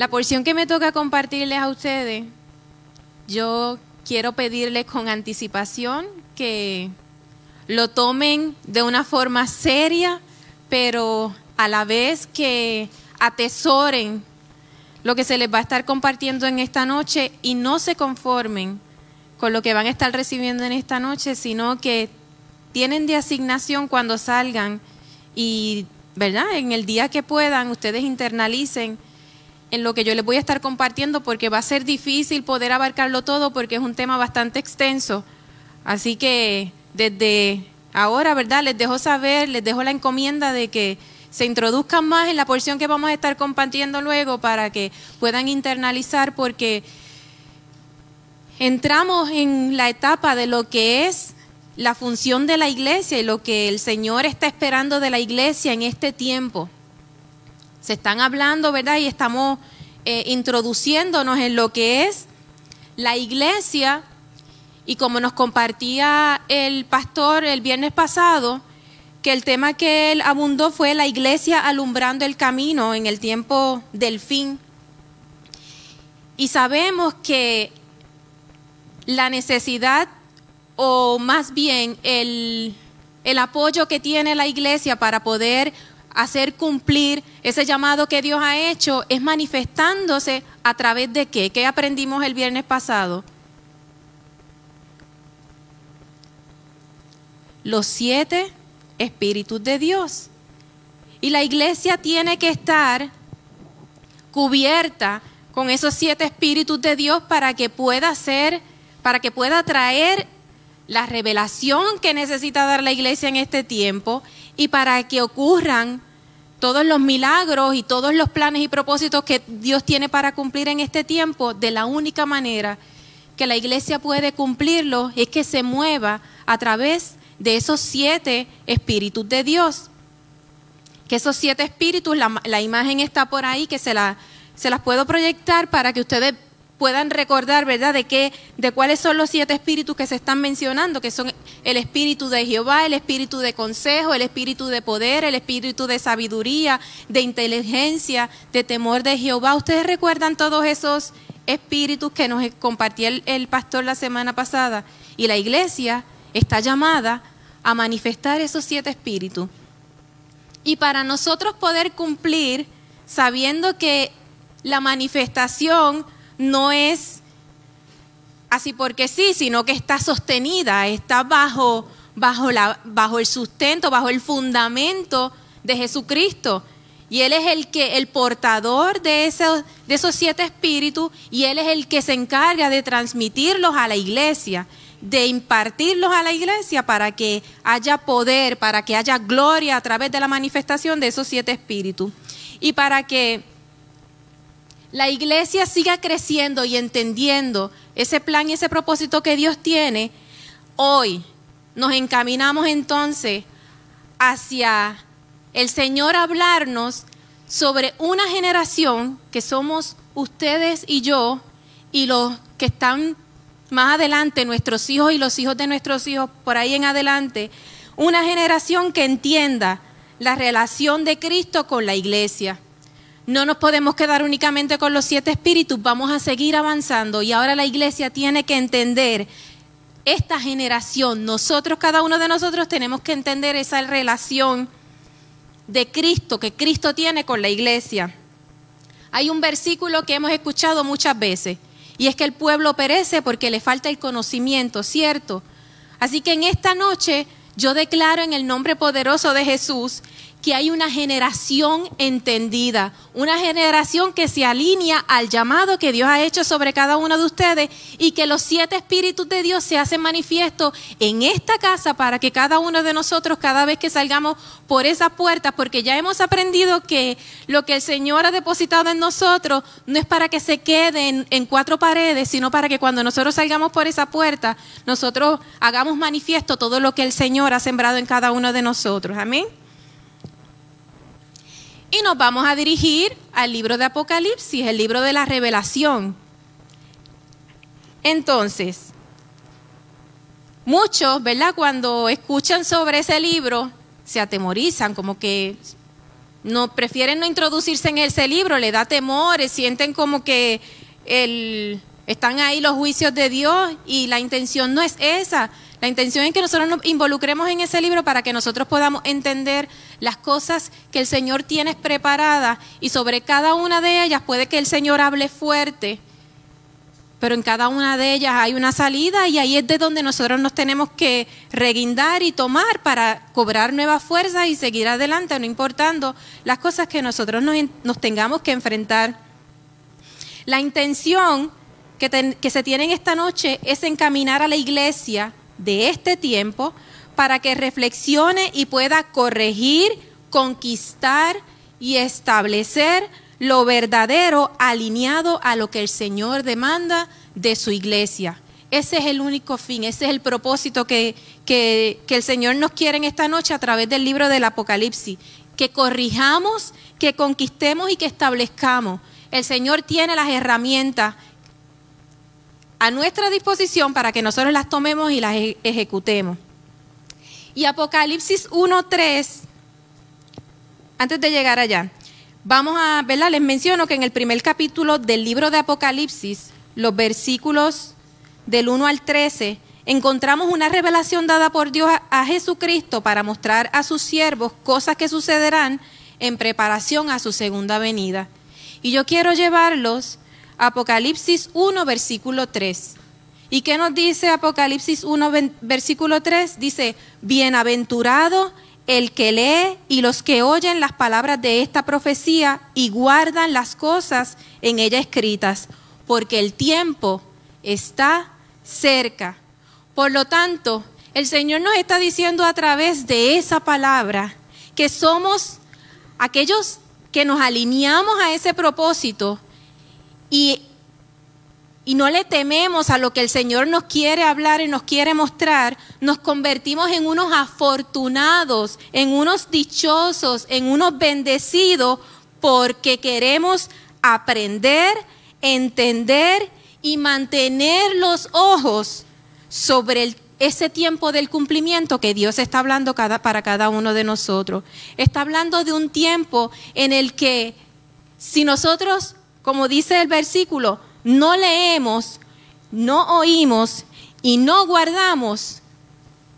La porción que me toca compartirles a ustedes, yo quiero pedirles con anticipación que lo tomen de una forma seria, pero a la vez que atesoren lo que se les va a estar compartiendo en esta noche y no se conformen con lo que van a estar recibiendo en esta noche, sino que tienen de asignación cuando salgan y, ¿verdad? En el día que puedan, ustedes internalicen en lo que yo les voy a estar compartiendo porque va a ser difícil poder abarcarlo todo porque es un tema bastante extenso. Así que desde ahora, ¿verdad? Les dejo saber, les dejo la encomienda de que se introduzcan más en la porción que vamos a estar compartiendo luego para que puedan internalizar porque entramos en la etapa de lo que es la función de la iglesia y lo que el Señor está esperando de la iglesia en este tiempo se están hablando, ¿verdad? Y estamos eh, introduciéndonos en lo que es la iglesia. Y como nos compartía el pastor el viernes pasado, que el tema que él abundó fue la iglesia alumbrando el camino en el tiempo del fin. Y sabemos que la necesidad, o más bien el, el apoyo que tiene la iglesia para poder hacer cumplir ese llamado que Dios ha hecho es manifestándose a través de qué? ¿Qué aprendimos el viernes pasado? Los siete espíritus de Dios. Y la iglesia tiene que estar cubierta con esos siete espíritus de Dios para que pueda ser, para que pueda traer la revelación que necesita dar la iglesia en este tiempo y para que ocurran todos los milagros y todos los planes y propósitos que Dios tiene para cumplir en este tiempo, de la única manera que la iglesia puede cumplirlo es que se mueva a través de esos siete espíritus de Dios. Que esos siete espíritus, la, imagen está por ahí, que se, la, se las puedo proyectar para que ustedes puedan recordar, ¿verdad?, de qué, de cuáles son los siete espíritus que se están mencionando, que son el espíritu de Jehová, el espíritu de consejo, el espíritu de poder, el espíritu de sabiduría, de inteligencia, de temor de Jehová. ¿Ustedes recuerdan todos esos espíritus que nos compartió el, el pastor la semana pasada? Y la iglesia está llamada a manifestar esos siete espíritus. Y para nosotros poder cumplir, sabiendo que la manifestación no es así porque sí, sino que está sostenida, está bajo, bajo, la, bajo el sustento, bajo el fundamento de Jesucristo. Y Él es el que, el portador de esos, de esos siete espíritus, y Él es el que se encarga de transmitirlos a la iglesia, de impartirlos a la iglesia para que haya poder, para que haya gloria a través de la manifestación de esos siete espíritus. Y para que la iglesia siga creciendo y entendiendo ese plan y ese propósito que Dios tiene, hoy nos encaminamos entonces hacia el Señor hablarnos sobre una generación que somos ustedes y yo y los que están más adelante, nuestros hijos y los hijos de nuestros hijos por ahí en adelante, una generación que entienda la relación de Cristo con la iglesia no nos podemos quedar únicamente con los siete espíritus, vamos a seguir avanzando y ahora la iglesia tiene que entender esta generación, nosotros, cada uno de nosotros tenemos que entender esa relación de Cristo que Cristo tiene con la iglesia. Hay un versículo que hemos escuchado muchas veces y es que el pueblo perece porque le falta el conocimiento, ¿cierto? Así que en esta noche yo declaro en el nombre poderoso de Jesús que hay una generación entendida, una generación que se alinea al llamado que Dios ha hecho sobre cada uno de ustedes y que los siete espíritus de Dios se hacen manifiesto en esta casa para que cada uno de nosotros, cada vez que salgamos por esa puerta, porque ya hemos aprendido que lo que el Señor ha depositado en nosotros no es para que se queden en cuatro paredes, sino para que cuando nosotros salgamos por esa puerta, nosotros hagamos manifiesto todo lo que el Señor ha sembrado en cada uno de nosotros. Amén. Y nos vamos a dirigir al libro de Apocalipsis, el libro de la revelación. Entonces, muchos, ¿verdad? Cuando escuchan sobre ese libro, se atemorizan, como que no prefieren no introducirse en ese libro, le da temor, sienten como que el, están ahí los juicios de Dios y la intención no es esa. La intención es que nosotros nos involucremos en ese libro para que nosotros podamos entender las cosas que el Señor tiene preparadas y sobre cada una de ellas puede que el Señor hable fuerte, pero en cada una de ellas hay una salida y ahí es de donde nosotros nos tenemos que reguindar y tomar para cobrar nuevas fuerzas y seguir adelante, no importando las cosas que nosotros nos, tengamos que enfrentar. La intención que, que se tiene esta noche es encaminar a la iglesia de este tiempo para que reflexione y pueda corregir, conquistar y establecer lo verdadero alineado a lo que el Señor demanda de su iglesia. Ese es el único fin, ese es el propósito que, que, que, el Señor nos quiere en esta noche a través del libro del Apocalipsis. Que corrijamos, que conquistemos y que establezcamos. El Señor tiene las herramientas a nuestra disposición para que nosotros las tomemos y las ejecutemos. Y Apocalipsis 1.3, antes de llegar allá, vamos a, ¿verdad? Les menciono que en el primer capítulo del libro de Apocalipsis, los versículos del 1 al 13, encontramos una revelación dada por Dios a, a Jesucristo para mostrar a sus siervos cosas que sucederán en preparación a su segunda venida. Y yo quiero llevarlos Apocalipsis 1, versículo 3. ¿Y qué nos dice Apocalipsis 1, versículo 3? Dice, bienaventurado el que lee y los que oyen las palabras de esta profecía y guardan las cosas en ella escritas, porque el tiempo está cerca. Por lo tanto, el Señor nos está diciendo a través de esa palabra que somos aquellos que nos alineamos a ese propósito y, y no le tememos a lo que el Señor nos quiere hablar y nos quiere mostrar, nos convertimos en unos afortunados, en unos dichosos, en unos bendecidos, porque queremos aprender, entender y mantener los ojos sobre ese tiempo del cumplimiento que Dios está hablando para cada uno de nosotros. Está hablando de un tiempo en el que si nosotros como dice el versículo, no leemos, no oímos y no guardamos,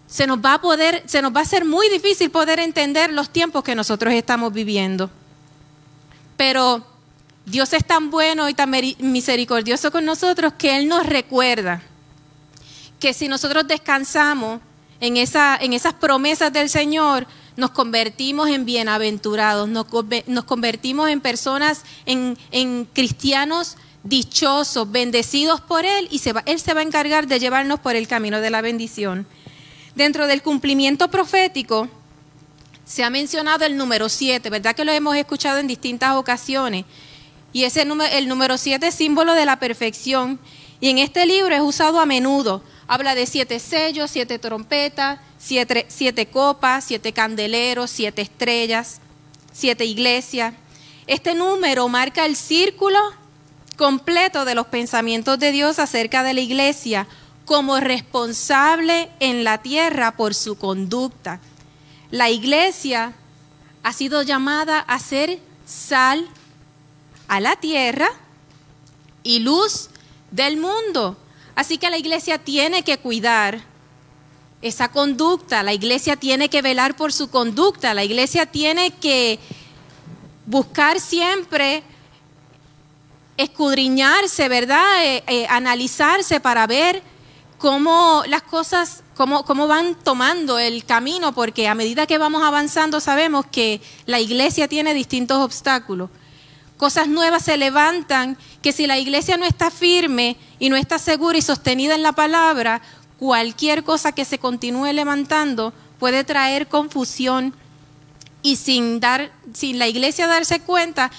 se nos va a poder, se nos va a ser muy difícil poder entender los tiempos que nosotros estamos viviendo. Pero Dios es tan bueno y tan misericordioso con nosotros que Él nos recuerda que si nosotros descansamos en, esa, en esas promesas del Señor, nos convertimos en bienaventurados, nos, convertimos en personas, en, cristianos dichosos, bendecidos por Él, y Él se va a encargar de llevarnos por el camino de la bendición. Dentro del cumplimiento profético, se ha mencionado el número 7, ¿verdad que lo hemos escuchado en distintas ocasiones? Y ese el número 7 es símbolo de la perfección. Y en este libro es usado a menudo. Habla de siete sellos, siete trompetas, siete, copas, siete candeleros, siete estrellas, siete iglesias. Este número marca el círculo completo de los pensamientos de Dios acerca de la iglesia como responsable en la tierra por su conducta. La iglesia ha sido llamada a ser sal a la tierra y luz del mundo. Así que la iglesia tiene que cuidar esa conducta. La iglesia tiene que velar por su conducta. La iglesia tiene que buscar siempre escudriñarse, ¿verdad? Eh, eh, analizarse para ver cómo las cosas, cómo, cómo van tomando el camino, porque a medida que vamos avanzando sabemos que la iglesia tiene distintos obstáculos. Cosas nuevas se levantan que si la iglesia no está firme y no está segura y sostenida en la palabra, cualquier cosa que se continúe levantando puede traer confusión y sin dar, sin la iglesia darse cuenta,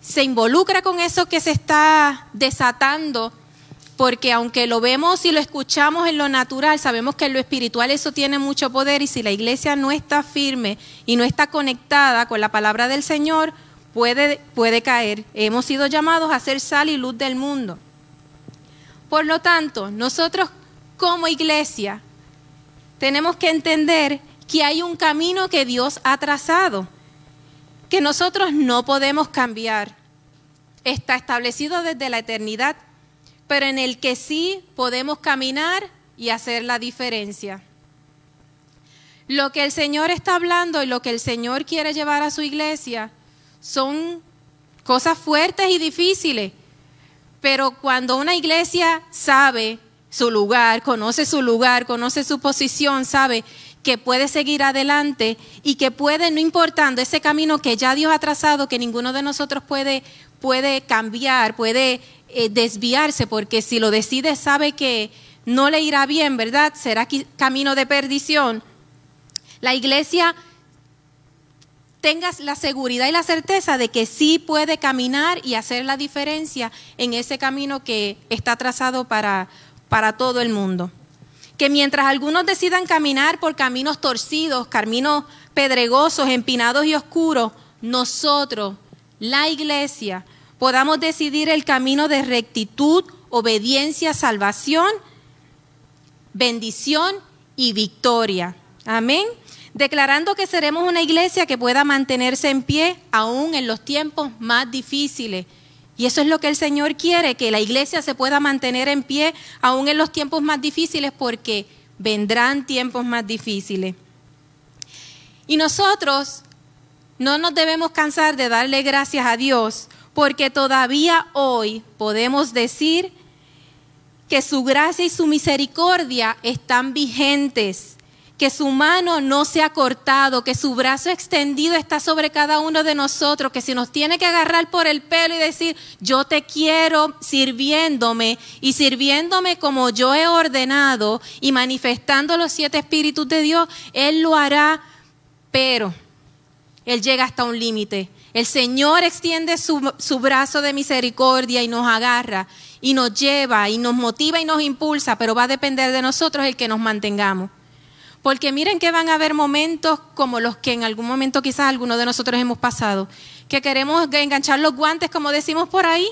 se involucra con eso que se está desatando porque aunque lo vemos y lo escuchamos en lo natural, sabemos que en lo espiritual eso tiene mucho poder y si la iglesia no está firme y no está conectada con la palabra del Señor, puede, puede caer. Hemos sido llamados a ser sal y luz del mundo. Por lo tanto, nosotros como iglesia tenemos que entender que hay un camino que Dios ha trazado, que nosotros no podemos cambiar. Está establecido desde la eternidad pero en el que sí podemos caminar y hacer la diferencia. Lo que el Señor está hablando y lo que el Señor quiere llevar a su iglesia son cosas fuertes y difíciles, pero cuando una iglesia sabe su lugar, conoce su lugar, conoce su posición, sabe que puede seguir adelante y que puede, no importando ese camino que ya Dios ha trazado, que ninguno de nosotros puede, puede cambiar, puede eh, desviarse, porque si lo decide sabe que no le irá bien, ¿verdad? Será camino de perdición. La iglesia tenga la seguridad y la certeza de que sí puede caminar y hacer la diferencia en ese camino que está trazado para, para todo el mundo. Que mientras algunos decidan caminar por caminos torcidos, caminos pedregosos, empinados y oscuros, nosotros, la iglesia, podamos decidir el camino de rectitud, obediencia, salvación, bendición y victoria. Amén. Declarando que seremos una iglesia que pueda mantenerse en pie aún en los tiempos más difíciles. Y eso es lo que el Señor quiere, que la iglesia se pueda mantener en pie aún en los tiempos más difíciles porque vendrán tiempos más difíciles. Y nosotros no nos debemos cansar de darle gracias a Dios porque todavía hoy podemos decir que su gracia y su misericordia están vigentes, que su mano no se ha cortado, que su brazo extendido está sobre cada uno de nosotros, que si nos tiene que agarrar por el pelo y decir, yo te quiero sirviéndome y sirviéndome como yo he ordenado y manifestando los siete espíritus de Dios, Él lo hará, pero Él llega hasta un límite el Señor extiende su, brazo de misericordia y nos agarra y nos lleva y nos motiva y nos impulsa, pero va a depender de nosotros el que nos mantengamos. Porque miren que van a haber momentos como los que en algún momento quizás algunos de nosotros hemos pasado, que queremos enganchar los guantes, como decimos por ahí,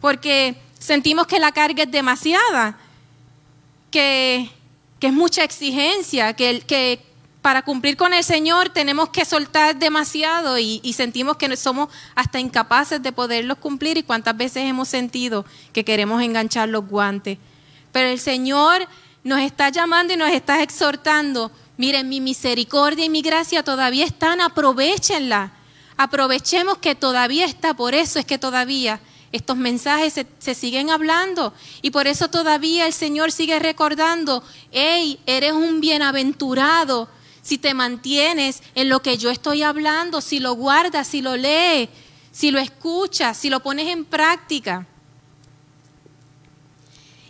porque sentimos que la carga es demasiada, que, que es mucha exigencia, que, que, para cumplir con el Señor tenemos que soltar demasiado y, sentimos que somos hasta incapaces de poderlos cumplir y cuántas veces hemos sentido que queremos enganchar los guantes. Pero el Señor nos está llamando y nos está exhortando. Miren, mi misericordia y mi gracia todavía están, aprovechenla. Aprovechemos que todavía está, por eso es que todavía estos mensajes se, se, siguen hablando y por eso todavía el Señor sigue recordando, hey, eres un bienaventurado si te mantienes en lo que yo estoy hablando, si lo guardas, si lo lees, si lo escuchas, si lo pones en práctica.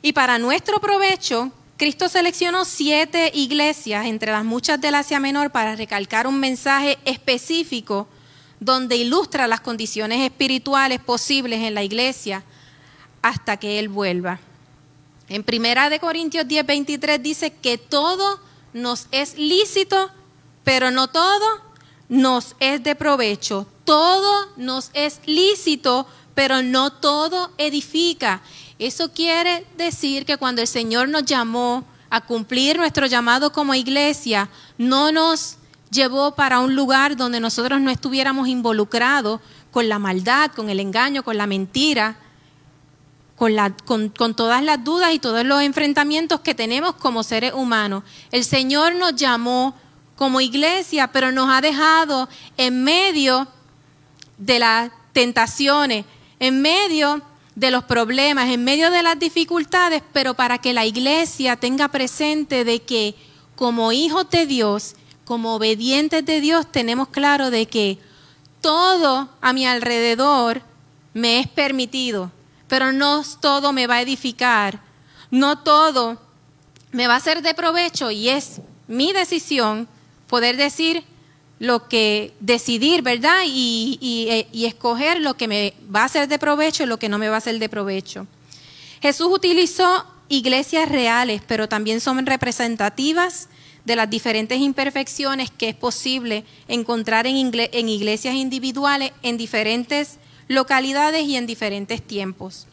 Y para nuestro provecho, Cristo seleccionó siete iglesias entre las muchas del Asia Menor para recalcar un mensaje específico donde ilustra las condiciones espirituales posibles en la iglesia hasta que Él vuelva. En Primera de Corintios 10, 23 dice que todo nos es lícito, pero no todo nos es de provecho. Todo nos es lícito, pero no todo edifica. Eso quiere decir que cuando el Señor nos llamó a cumplir nuestro llamado como iglesia, no nos llevó para un lugar donde nosotros no estuviéramos involucrados con la maldad, con el engaño, con la mentira, con, todas las dudas y todos los enfrentamientos que tenemos como seres humanos. El Señor nos llamó como iglesia, pero nos ha dejado en medio de las tentaciones, en medio de los problemas, en medio de las dificultades, pero para que la iglesia tenga presente de que como hijos de Dios, como obedientes de Dios, tenemos claro de que todo a mi alrededor me es permitido, pero no todo me va a edificar, no todo me va a ser de provecho y es mi decisión poder decir lo que decidir, ¿verdad? Y, y, escoger lo que me va a ser de provecho y lo que no me va a ser de provecho. Jesús utilizó iglesias reales, pero también son representativas de las diferentes imperfecciones que es posible encontrar en, en iglesias individuales en diferentes localidades y en diferentes tiempos.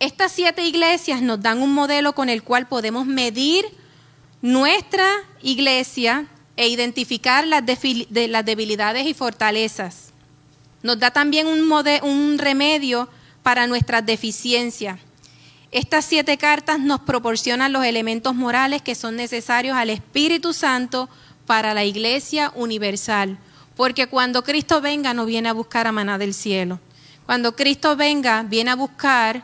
Estas siete iglesias nos dan un modelo con el cual podemos medir nuestra iglesia e identificar las, debilidades y fortalezas. Nos da también un, un remedio para nuestras deficiencias. Estas siete cartas nos proporcionan los elementos morales que son necesarios al Espíritu Santo para la iglesia universal. Porque cuando Cristo venga no viene a buscar a maná del cielo. Cuando Cristo venga viene a buscar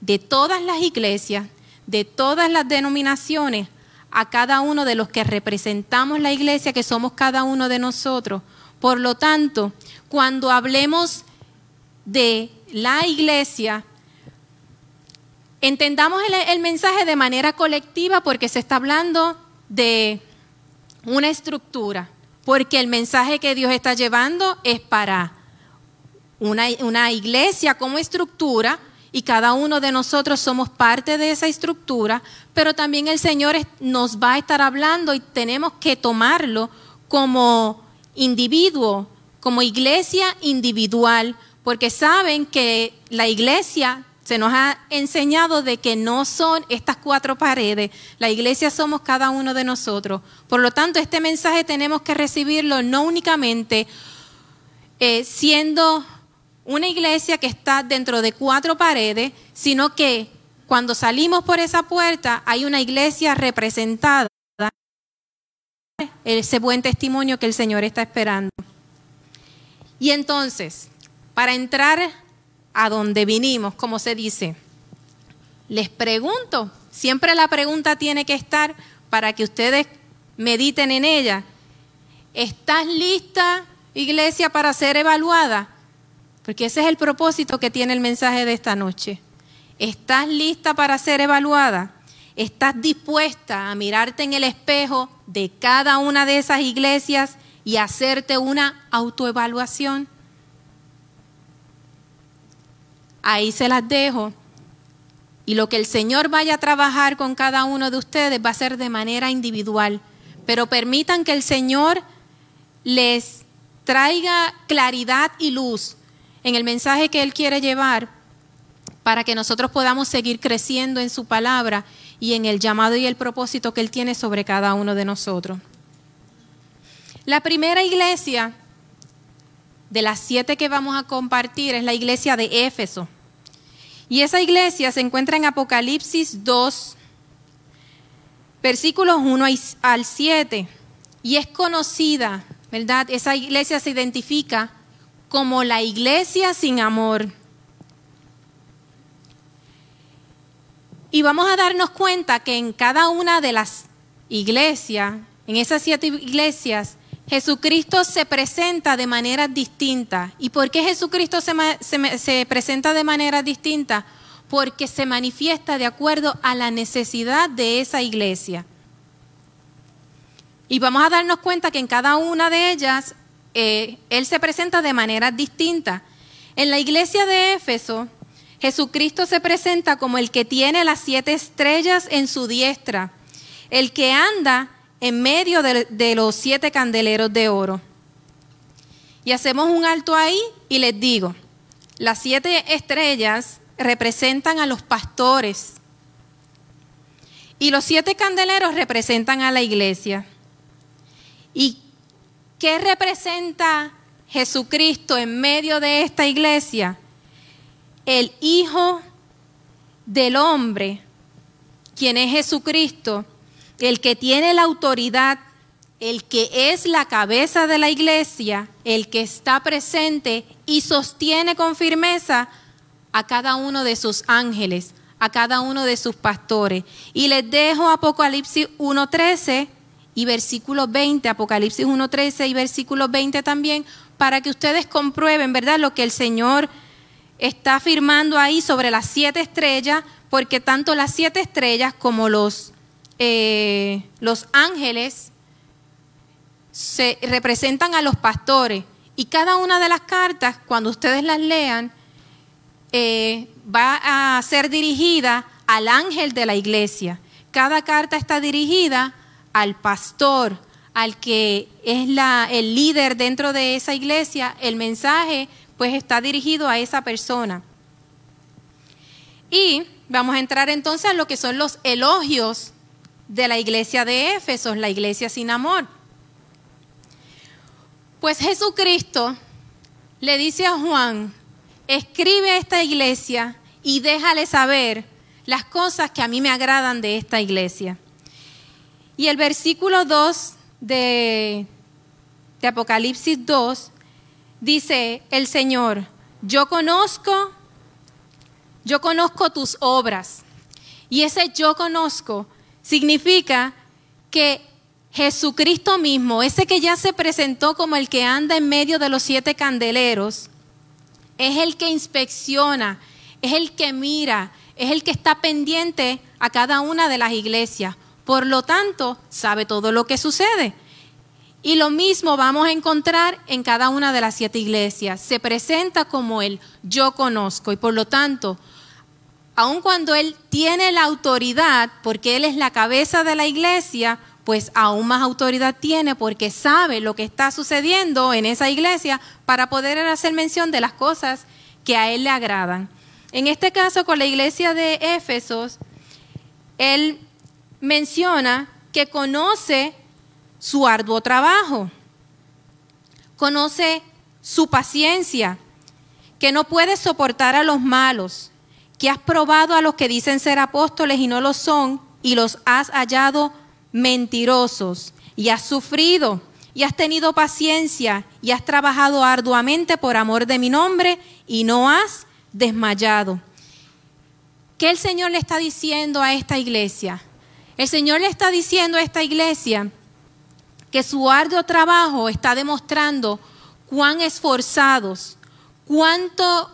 de todas las iglesias, de todas las denominaciones, a cada uno de los que representamos la iglesia, que somos cada uno de nosotros. Por lo tanto, cuando hablemos de la iglesia, entendamos el, mensaje de manera colectiva porque se está hablando de una estructura, porque el mensaje que Dios está llevando es para una, una iglesia como estructura, y cada uno de nosotros somos parte de esa estructura, pero también el Señor nos va a estar hablando y tenemos que tomarlo como individuo, como iglesia individual, porque saben que la iglesia se nos ha enseñado de que no son estas cuatro paredes, la iglesia somos cada uno de nosotros. Por lo tanto, este mensaje tenemos que recibirlo no únicamente eh, siendo una iglesia que está dentro de cuatro paredes, sino que cuando salimos por esa puerta hay una iglesia representada, ese buen testimonio que el Señor está esperando. Y entonces, para entrar a donde vinimos, como se dice, les pregunto, siempre la pregunta tiene que estar para que ustedes mediten en ella. ¿Estás lista, iglesia, para ser evaluada? Porque ese es el propósito que tiene el mensaje de esta noche. ¿Estás lista para ser evaluada? ¿Estás dispuesta a mirarte en el espejo de cada una de esas iglesias y hacerte una autoevaluación? Ahí se las dejo. Y lo que el Señor vaya a trabajar con cada uno de ustedes va a ser de manera individual. Pero permitan que el Señor les traiga claridad y luz en el mensaje que Él quiere llevar para que nosotros podamos seguir creciendo en su palabra y en el llamado y el propósito que Él tiene sobre cada uno de nosotros. La primera iglesia de las siete que vamos a compartir es la iglesia de Éfeso. Y esa iglesia se encuentra en Apocalipsis 2, versículos 1 al 7. Y es conocida, ¿verdad? Esa iglesia se identifica como la iglesia sin amor. Y vamos a darnos cuenta que en cada una de las iglesias, en esas siete iglesias, Jesucristo se presenta de manera distinta. ¿Y por qué Jesucristo se, se, presenta de manera distinta? Porque se manifiesta de acuerdo a la necesidad de esa iglesia. Y vamos a darnos cuenta que en cada una de ellas eh, Él se presenta de manera distinta. En la iglesia de Éfeso, Jesucristo se presenta como el que tiene las siete estrellas en su diestra, el que anda en medio de, de los siete candeleros de oro. Y hacemos un alto ahí y les digo, las siete estrellas representan a los pastores y los siete candeleros representan a la iglesia. ¿Y ¿Qué representa Jesucristo en medio de esta iglesia? El Hijo del Hombre, quien es Jesucristo, el que tiene la autoridad el que es la cabeza de la iglesia, el que está presente y sostiene con firmeza a cada uno de sus ángeles, a cada uno de sus pastores. Y les dejo Apocalipsis 1.13 y versículo 20, Apocalipsis 1.13 y versículo 20 también, para que ustedes comprueben, ¿verdad?, lo que el Señor está afirmando ahí sobre las siete estrellas, porque tanto las siete estrellas como los, eh, los ángeles se representan a los pastores. Y cada una de las cartas, cuando ustedes las lean, eh, va a ser dirigida al ángel de la iglesia. Cada carta está dirigida al pastor, al que es el líder dentro de esa iglesia. El mensaje pues está dirigido a esa persona. Y vamos a entrar entonces a lo que son los elogios de la iglesia de Éfeso, la iglesia sin amor. Pues Jesucristo le dice a Juan, escribe a esta iglesia y déjale saber las cosas que a mí me agradan de esta iglesia. Y el versículo 2 de, de Apocalipsis 2 dice el Señor, yo conozco, yo conozco tus obras. Y ese yo conozco significa que Jesucristo mismo, ese que ya se presentó como el que anda en medio de los siete candeleros, es el que inspecciona, es el que mira, es el que está pendiente a cada una de las iglesias. Por lo tanto, sabe todo lo que sucede. Y lo mismo vamos a encontrar en cada una de las siete iglesias. Se presenta como el yo conozco y por lo tanto, aun cuando Él tiene la autoridad, porque Él es la cabeza de la iglesia, pues aún más autoridad tiene porque sabe lo que está sucediendo en esa iglesia para poder hacer mención de las cosas que a Él le agradan. En este caso, con la iglesia de Éfesos, Él menciona que conoce su arduo trabajo, conoce su paciencia, que no puede soportar a los malos, que has probado a los que dicen ser apóstoles y no lo son, y los has hallado mentirosos, y has sufrido, y has tenido paciencia, y has trabajado arduamente por amor de mi nombre, y no has desmayado. ¿Qué el Señor le está diciendo a esta iglesia? El Señor le está diciendo a esta iglesia que su arduo trabajo está demostrando cuán esforzados, cuánto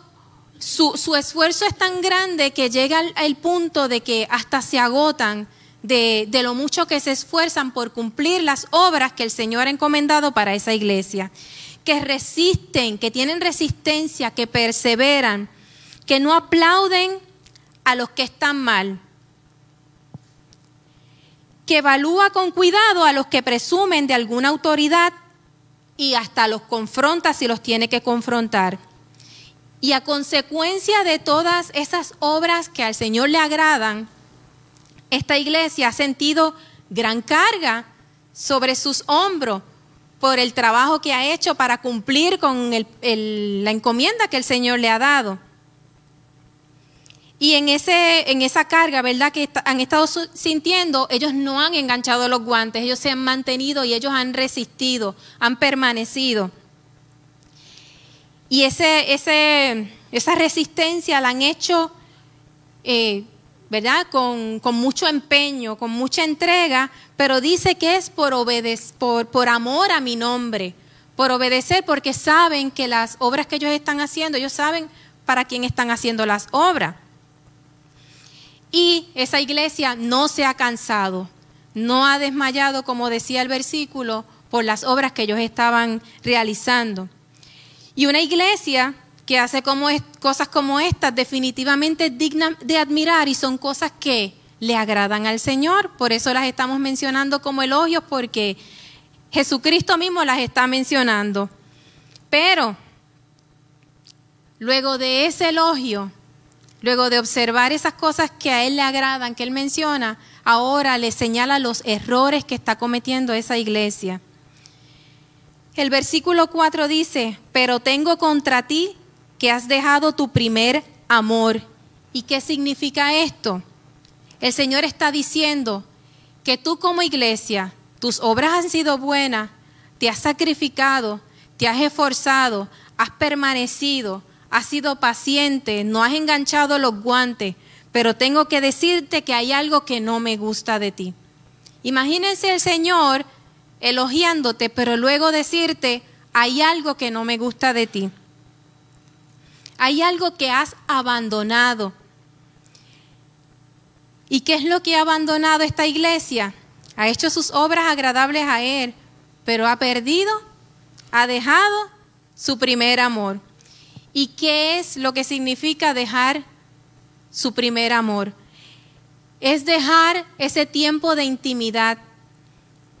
su, esfuerzo es tan grande que llega al, punto de que hasta se agotan de, lo mucho que se esfuerzan por cumplir las obras que el Señor ha encomendado para esa iglesia. Que resisten, que tienen resistencia, que perseveran, que no aplauden a los que están mal, que evalúa con cuidado a los que presumen de alguna autoridad y hasta los confronta si los tiene que confrontar. Y a consecuencia de todas esas obras que al Señor le agradan, esta iglesia ha sentido gran carga sobre sus hombros por el trabajo que ha hecho para cumplir con la encomienda que el Señor le ha dado. Y en, ese, en esa carga, ¿verdad? Que han estado sintiendo, ellos no han enganchado los guantes, ellos se han mantenido y ellos han resistido, han permanecido. Y ese, ese, esa resistencia la han hecho, eh, ¿verdad? Con, con, mucho empeño, con mucha entrega, pero dice que es por, por, por amor a mi nombre, por obedecer, porque saben que las obras que ellos están haciendo, ellos saben para quién están haciendo las obras. Y esa iglesia no se ha cansado, no ha desmayado, como decía el versículo, por las obras que ellos estaban realizando. Y una iglesia que hace cosas como estas definitivamente es digna de admirar y son cosas que le agradan al Señor. Por eso las estamos mencionando como elogios porque Jesucristo mismo las está mencionando. Pero luego de ese elogio, Luego de observar esas cosas que a él le agradan, que él menciona, ahora le señala los errores que está cometiendo esa iglesia. El versículo 4 dice, pero tengo contra ti que has dejado tu primer amor. ¿Y qué significa esto? El Señor está diciendo que tú como iglesia, tus obras han sido buenas, te has sacrificado, te has esforzado, has permanecido, has sido paciente, no has enganchado los guantes, pero tengo que decirte que hay algo que no me gusta de ti. Imagínense el Señor elogiándote, pero luego decirte, hay algo que no me gusta de ti. Hay algo que has abandonado. ¿Y qué es lo que ha abandonado esta iglesia? Ha hecho sus obras agradables a Él, pero ha perdido, ha dejado su primer amor. ¿Y qué es lo que significa dejar su primer amor? Es dejar ese tiempo de intimidad,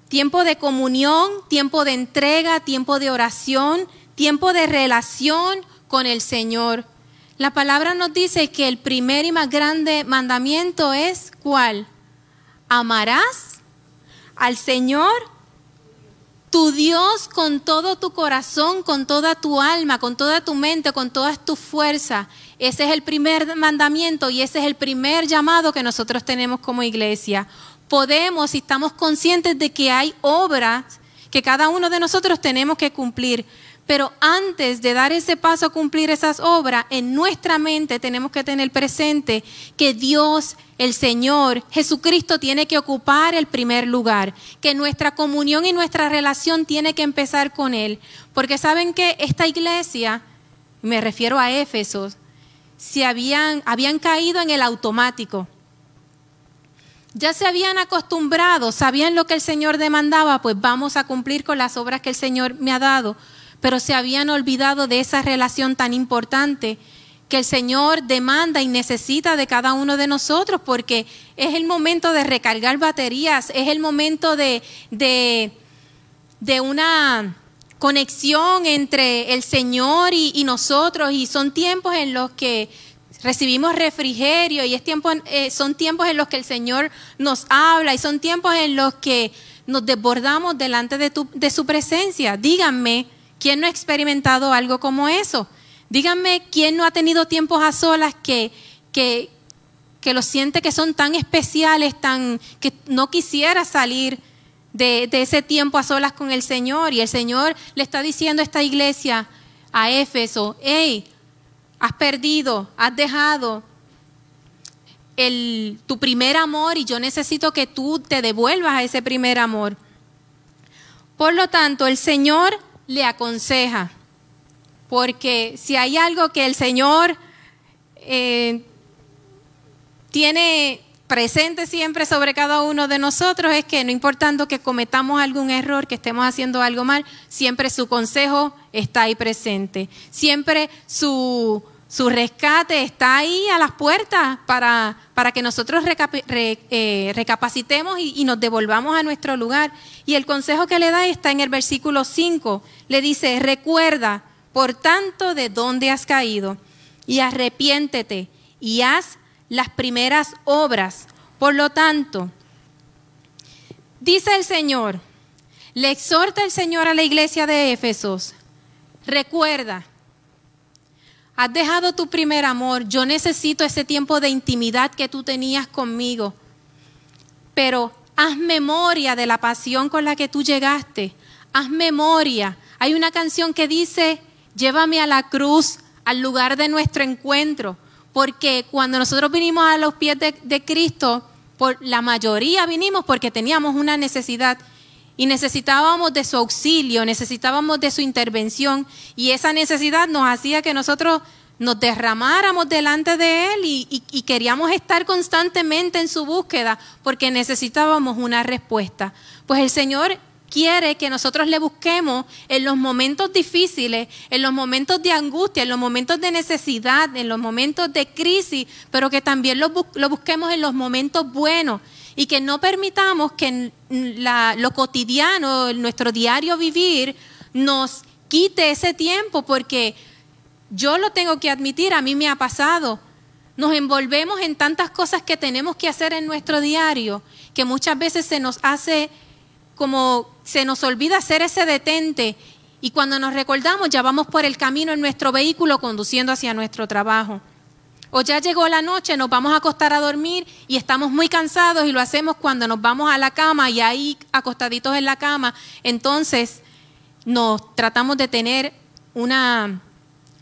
tiempo de comunión, tiempo de entrega, tiempo de oración, tiempo de relación con el Señor. La palabra nos dice que el primer y más grande mandamiento es ¿cuál? Amarás al Señor tu Dios con todo tu corazón, con toda tu alma, con toda tu mente, con toda tu fuerza. Ese es el primer mandamiento y ese es el primer llamado que nosotros tenemos como iglesia. Podemos y estamos conscientes de que hay obras que cada uno de nosotros tenemos que cumplir, pero antes de dar ese paso a cumplir esas obras, en nuestra mente tenemos que tener presente que Dios, el Señor, Jesucristo tiene que ocupar el primer lugar, que nuestra comunión y nuestra relación tiene que empezar con Él. Porque saben que esta iglesia, me refiero a Éfeso, se habían, habían caído en el automático. Ya se habían acostumbrado, sabían lo que el Señor demandaba, pues vamos a cumplir con las obras que el Señor me ha dado. Pero se habían olvidado de esa relación tan importante que el Señor demanda y necesita de cada uno de nosotros, porque es el momento de recargar baterías, es el momento de, de, una conexión entre el Señor y, nosotros, y son tiempos en los que recibimos refrigerio, y es tiempo, eh, son tiempos en los que el Señor nos habla, y son tiempos en los que nos desbordamos delante de, su presencia. Díganme, ¿Quién no ha experimentado algo como eso? Díganme, ¿quién no ha tenido tiempos a solas que, que, que lo siente que son tan especiales, tan, que no quisiera salir de, de, ese tiempo a solas con el Señor? Y el Señor le está diciendo a esta iglesia, a Éfeso, hey, has perdido, has dejado el, tu primer amor y yo necesito que tú te devuelvas a ese primer amor. Por lo tanto, el Señor le aconseja, porque si hay algo que el Señor eh, tiene presente siempre sobre cada uno de nosotros es que no importando que cometamos algún error, que estemos haciendo algo mal, siempre su consejo está ahí presente. Siempre su, su rescate está ahí a las puertas para, para que nosotros eh, recapacitemos y, y, nos devolvamos a nuestro lugar. Y el consejo que le da está en el versículo 5. Le dice, recuerda, por tanto, de dónde has caído, y arrepiéntete y haz las primeras obras. Por lo tanto, dice el Señor, le exhorta el Señor a la iglesia de Éfesos, recuerda, Has dejado tu primer amor. Yo necesito ese tiempo de intimidad que tú tenías conmigo. Pero haz memoria de la pasión con la que tú llegaste. Haz memoria. Hay una canción que dice, llévame a la cruz, al lugar de nuestro encuentro. Porque cuando nosotros vinimos a los pies de, de Cristo, por la mayoría vinimos porque teníamos una necesidad y necesitábamos de su auxilio, necesitábamos de su intervención y esa necesidad nos hacía que nosotros nos derramáramos delante de Él y, queríamos estar constantemente en su búsqueda porque necesitábamos una respuesta. Pues el Señor quiere que nosotros le busquemos en los momentos difíciles, en los momentos de angustia, en los momentos de necesidad, en los momentos de crisis, pero que también lo, busquemos en los momentos buenos y que no permitamos que lo cotidiano, nuestro diario vivir, nos quite ese tiempo, porque yo lo tengo que admitir, a mí me ha pasado. Nos envolvemos en tantas cosas que tenemos que hacer en nuestro diario, que muchas veces se nos hace como se nos olvida hacer ese detente y cuando nos recordamos ya vamos por el camino en nuestro vehículo conduciendo hacia nuestro trabajo. O ya llegó la noche, nos vamos a acostar a dormir y estamos muy cansados y lo hacemos cuando nos vamos a la cama y ahí acostaditos en la cama, entonces nos tratamos de tener una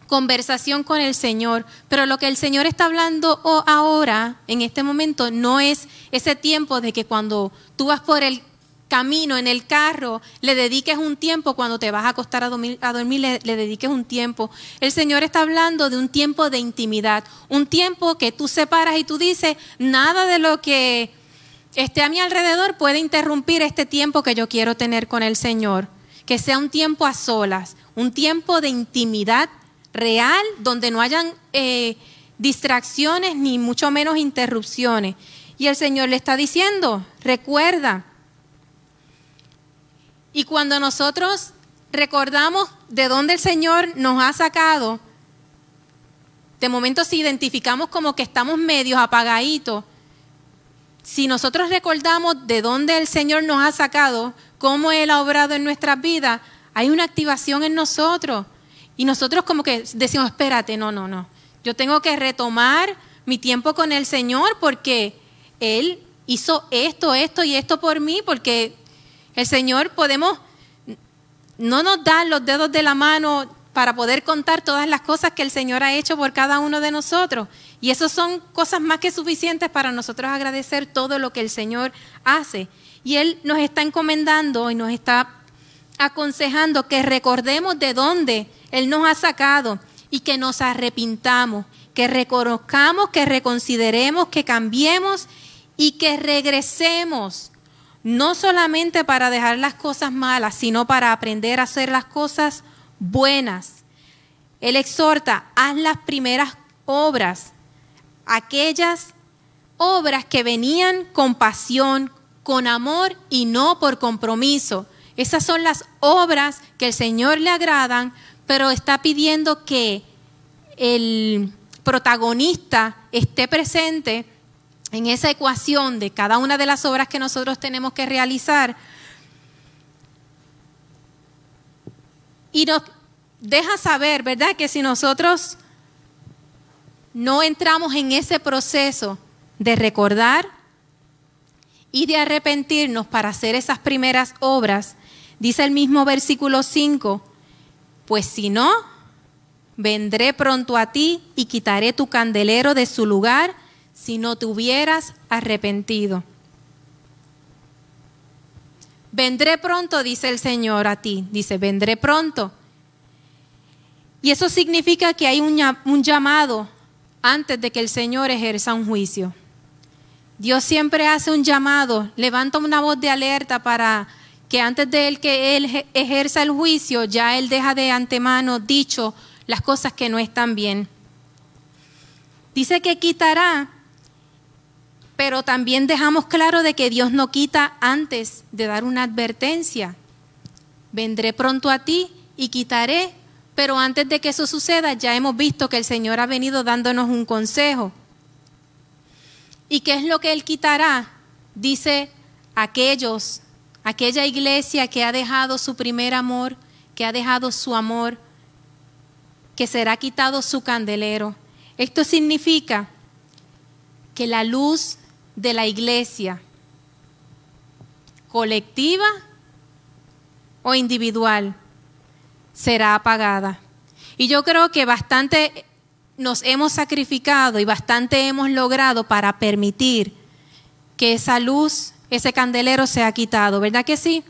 conversación con el Señor. Pero lo que el Señor está hablando ahora, en este momento, no es ese tiempo de que cuando tú vas por el camino, en el carro, le dediques un tiempo, cuando te vas a acostar a dormir, a le, dediques un tiempo. El Señor está hablando de un tiempo de intimidad, un tiempo que tú separas y tú dices, nada de lo que esté a mi alrededor puede interrumpir este tiempo que yo quiero tener con el Señor. Que sea un tiempo a solas, un tiempo de intimidad real, donde no hayan eh, distracciones ni mucho menos interrupciones. Y el Señor le está diciendo, recuerda. Y cuando nosotros recordamos de dónde el Señor nos ha sacado, de momento si identificamos como que estamos medios apagaditos, si nosotros recordamos de dónde el Señor nos ha sacado, cómo Él ha obrado en nuestras vidas, hay una activación en nosotros. Y nosotros como que decimos, espérate, no, no, no. Yo tengo que retomar mi tiempo con el Señor porque Él hizo esto, esto y esto por mí, porque el Señor podemos, no nos da los dedos de la mano para poder contar todas las cosas que el Señor ha hecho por cada uno de nosotros. Y eso son cosas más que suficientes para nosotros agradecer todo lo que el Señor hace. Y Él nos está encomendando y nos está aconsejando que recordemos de dónde Él nos ha sacado y que nos arrepintamos, que reconozcamos, que reconsideremos, que cambiemos y que regresemos, no solamente para dejar las cosas malas, sino para aprender a hacer las cosas buenas. Él exhorta, haz las primeras obras, aquellas obras que venían con pasión, con amor y no por compromiso. Esas son las obras que el Señor le agradan, pero está pidiendo que el protagonista esté presente en esa ecuación de cada una de las obras que nosotros tenemos que realizar. Y nos deja saber, ¿verdad? Que si nosotros no entramos en ese proceso de recordar y de arrepentirnos para hacer esas primeras obras, Dice el mismo versículo 5, pues si no, vendré pronto a ti y quitaré tu candelero de su lugar si no te hubieras arrepentido. Vendré pronto, dice el Señor a ti, dice, vendré pronto. Y eso significa que hay un, llamado antes de que el Señor ejerza un juicio. Dios siempre hace un llamado, levanta una voz de alerta para que antes de que él ejerza el juicio, ya él deja de antemano dicho las cosas que no están bien. Dice que quitará, pero también dejamos claro de que Dios no quita antes de dar una advertencia. Vendré pronto a ti y quitaré, pero antes de que eso suceda ya hemos visto que el Señor ha venido dándonos un consejo. ¿Y qué es lo que Él quitará? Dice aquellos aquella iglesia que ha dejado su primer amor, que ha dejado su amor, que será quitado su candelero. Esto significa que la luz de la iglesia, colectiva o individual, será apagada. Y yo creo que bastante nos hemos sacrificado y bastante hemos logrado para permitir que esa luz ese candelero se ha quitado, ¿verdad que sí?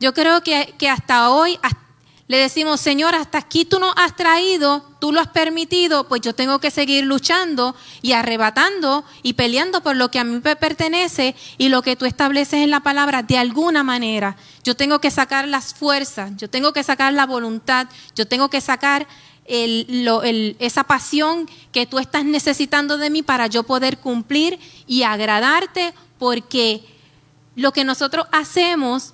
Yo creo que, que hasta hoy le decimos, Señor, hasta aquí tú nos has traído, tú lo has permitido, pues yo tengo que seguir luchando y arrebatando y peleando por lo que a mí me pertenece y lo que tú estableces en la palabra de alguna manera. Yo tengo que sacar las fuerzas, yo tengo que sacar la voluntad, yo tengo que sacar esa pasión que tú estás necesitando de mí para yo poder cumplir y agradarte porque lo que nosotros hacemos,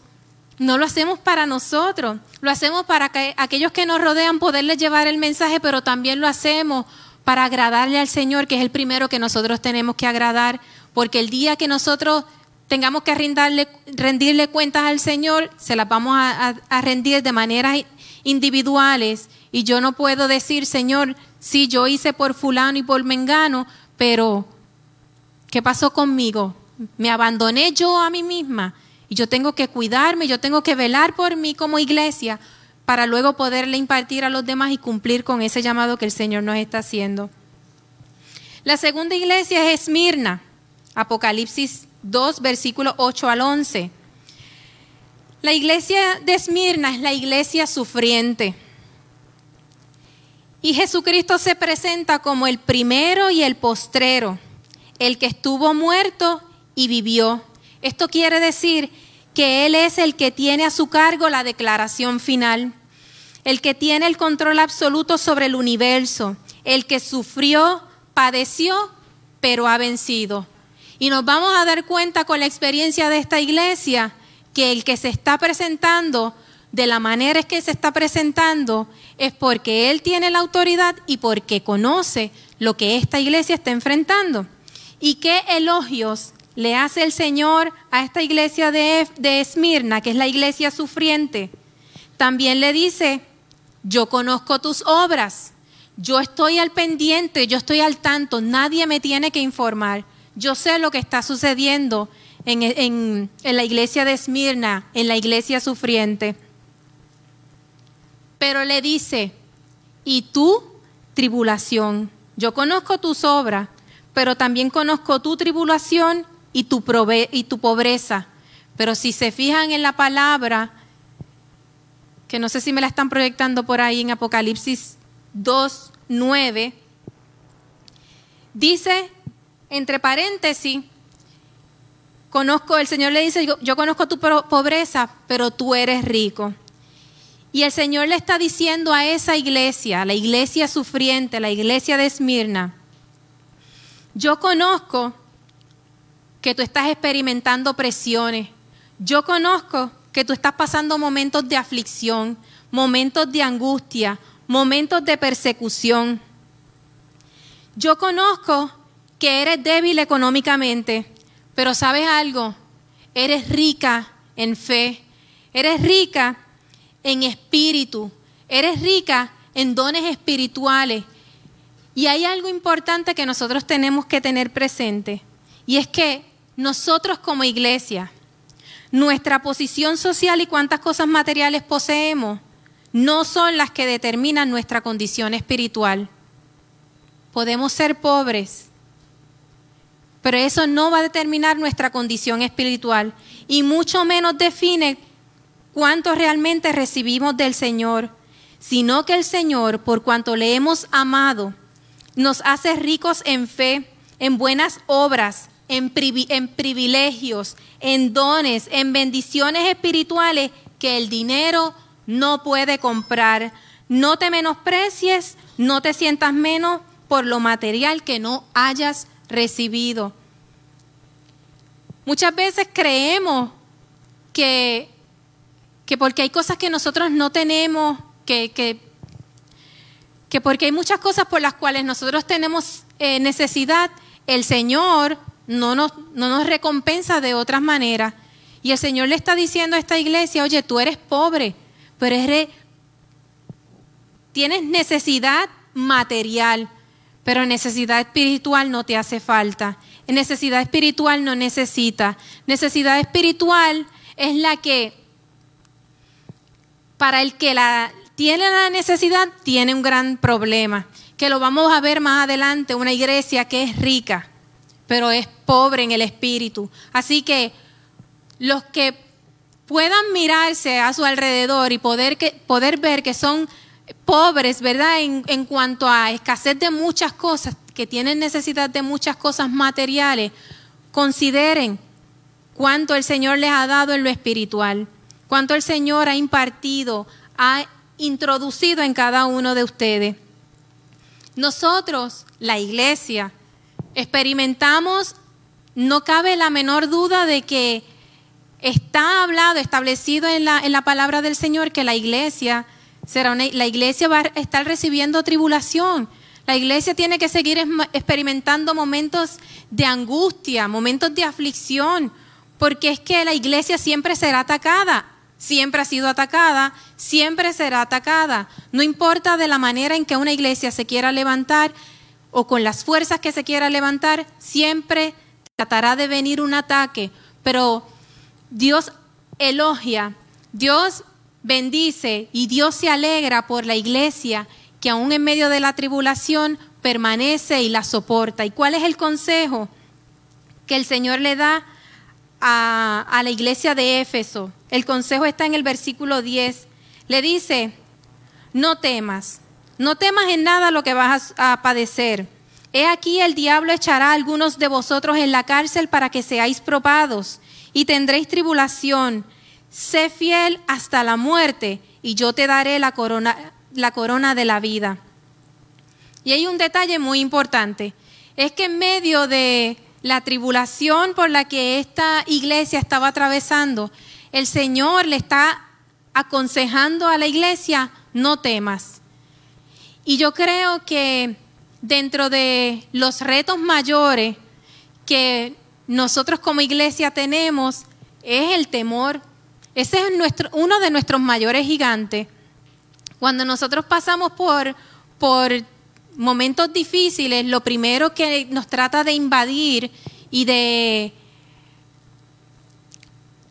no lo hacemos para nosotros, lo hacemos para que aquellos que nos rodean poderles llevar el mensaje, pero también lo hacemos para agradarle al Señor, que es el primero que nosotros tenemos que agradar, porque el día que nosotros tengamos que rendirle, cuentas al Señor, se las vamos a, a rendir de maneras individuales. Y yo no puedo decir, Señor, sí, yo hice por fulano y por mengano, pero ¿qué pasó conmigo? Me abandoné yo a mí misma. Y yo tengo que cuidarme, yo tengo que velar por mí como iglesia para luego poderle impartir a los demás y cumplir con ese llamado que el Señor nos está haciendo. La segunda iglesia es Esmirna, Apocalipsis 2, versículos 8 al 11. La iglesia de Esmirna es la iglesia sufriente. Y Jesucristo se presenta como el primero y el postrero, el que estuvo muerto y vivió. Esto quiere decir que Él es el que tiene a su cargo la declaración final, el que tiene el control absoluto sobre el universo, el que sufrió, padeció, pero ha vencido. Y nos vamos a dar cuenta con la experiencia de esta iglesia que el que se está presentando de la manera que se está presentando es porque Él tiene la autoridad y porque conoce lo que esta iglesia está enfrentando. Y qué elogios le hace el Señor a esta iglesia de, de Esmirna, que es la iglesia sufriente. También le dice, yo conozco tus obras, yo estoy al pendiente, yo estoy al tanto, nadie me tiene que informar. Yo sé lo que está sucediendo en, en, en la iglesia de Esmirna, en la iglesia sufriente. Pero le dice, y tú, tribulación, yo conozco tus obras, pero también conozco tu tribulación y tu, y tu pobreza. Pero si se fijan en la palabra, que no sé si me la están proyectando por ahí en Apocalipsis 2, 9, dice, entre paréntesis, conozco, el Señor le dice, yo, conozco tu pobreza, pero tú eres rico. Y el Señor le está diciendo a esa iglesia, la iglesia sufriente, la iglesia de Esmirna, yo conozco que tú estás experimentando presiones. Yo conozco que tú estás pasando momentos de aflicción, momentos de angustia, momentos de persecución. Yo conozco que eres débil económicamente, pero sabes algo, eres rica en fe, eres rica en espíritu, eres rica en dones espirituales. Y hay algo importante que nosotros tenemos que tener presente, y es que nosotros como iglesia, nuestra posición social y cuántas cosas materiales poseemos, no son las que determinan nuestra condición espiritual. Podemos ser pobres, pero eso no va a determinar nuestra condición espiritual y mucho menos define cuánto realmente recibimos del Señor, sino que el Señor, por cuanto le hemos amado, nos hace ricos en fe, en buenas obras, en, privilegios, en dones, en bendiciones espirituales que el dinero no puede comprar. No te menosprecies, no te sientas menos por lo material que no hayas recibido. Muchas veces creemos que que porque hay cosas que nosotros no tenemos, que, que, que porque hay muchas cosas por las cuales nosotros tenemos eh, necesidad, el Señor no nos, no nos recompensa de otras maneras. Y el Señor le está diciendo a esta iglesia, oye, tú eres pobre, pero eres, tienes necesidad material, pero necesidad espiritual no te hace falta. Necesidad espiritual no necesita. Necesidad espiritual es la que para el que la, tiene la necesidad, tiene un gran problema, que lo vamos a ver más adelante, una iglesia que es rica, pero es pobre en el espíritu. Así que los que puedan mirarse a su alrededor y poder, poder ver que son pobres, ¿verdad? En, en cuanto a escasez de muchas cosas, que tienen necesidad de muchas cosas materiales, consideren cuánto el Señor les ha dado en lo espiritual cuánto el Señor ha impartido, ha introducido en cada uno de ustedes. Nosotros, la iglesia, experimentamos, no cabe la menor duda de que está hablado, establecido en la, en la palabra del Señor que la iglesia será la iglesia va a estar recibiendo tribulación. La iglesia tiene que seguir experimentando momentos de angustia, momentos de aflicción, porque es que la iglesia siempre será atacada, siempre ha sido atacada, siempre será atacada. No importa de la manera en que una iglesia se quiera levantar o con las fuerzas que se quiera levantar, siempre tratará de venir un ataque, pero Dios elogia, Dios bendice y Dios se alegra por la iglesia que aún en medio de la tribulación permanece y la soporta. ¿Y cuál es el consejo que el Señor le da a, la iglesia de Éfeso? El consejo está en el versículo 10. Le dice, no temas, no temas en nada lo que vas a padecer. He aquí el diablo echará a algunos de vosotros en la cárcel para que seáis probados y tendréis tribulación. Sé fiel hasta la muerte y yo te daré la corona, la corona de la vida. Y hay un detalle muy importante, es que en medio de la tribulación por la que esta iglesia estaba atravesando, el Señor le está aconsejando a la iglesia, no temas. Y yo creo que dentro de los retos mayores que nosotros como iglesia tenemos es el temor. Ese es nuestro, uno de nuestros mayores gigantes. Cuando nosotros pasamos por, por momentos difíciles, lo primero que nos trata de invadir y de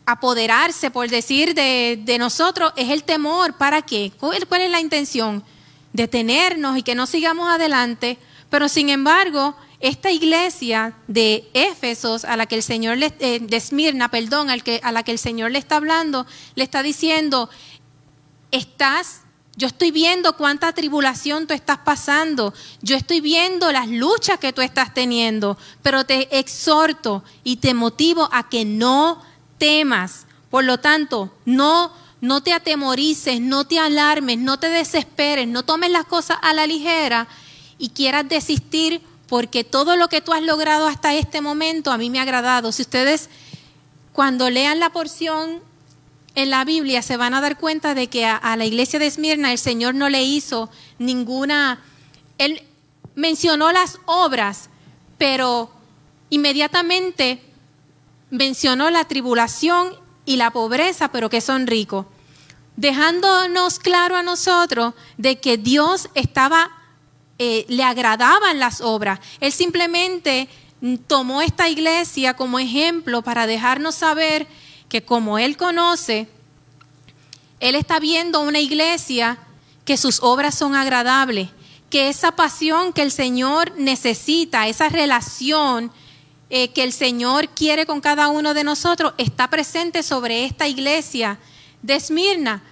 apoderarse, por decir, de, de nosotros es el temor. ¿Para qué? ¿Cuál, es la intención? Detenernos y que no sigamos adelante. Pero sin embargo, esta iglesia de Éfesos, a la que el Señor, eh, de Esmirna, perdón, que, a la que el Señor le está hablando, le está diciendo, estás yo estoy viendo cuánta tribulación tú estás pasando. Yo estoy viendo las luchas que tú estás teniendo. Pero te exhorto y te motivo a que no temas. Por lo tanto, no, no te atemorices, no te alarmes, no te desesperes, no tomes las cosas a la ligera y quieras desistir porque todo lo que tú has logrado hasta este momento a mí me ha agradado. Si ustedes cuando lean la porción en la Biblia se van a dar cuenta de que a, la iglesia de Esmirna el Señor no le hizo ninguna, Él mencionó las obras, pero inmediatamente mencionó la tribulación y la pobreza, pero que son ricos, dejándonos claro a nosotros de que Dios estaba, eh, le agradaban las obras. Él simplemente tomó esta iglesia como ejemplo para dejarnos saber que como Él conoce, Él está viendo una iglesia que sus obras son agradables, que esa pasión que el Señor necesita, esa relación eh, que el Señor quiere con cada uno de nosotros, está presente sobre esta iglesia de Esmirna.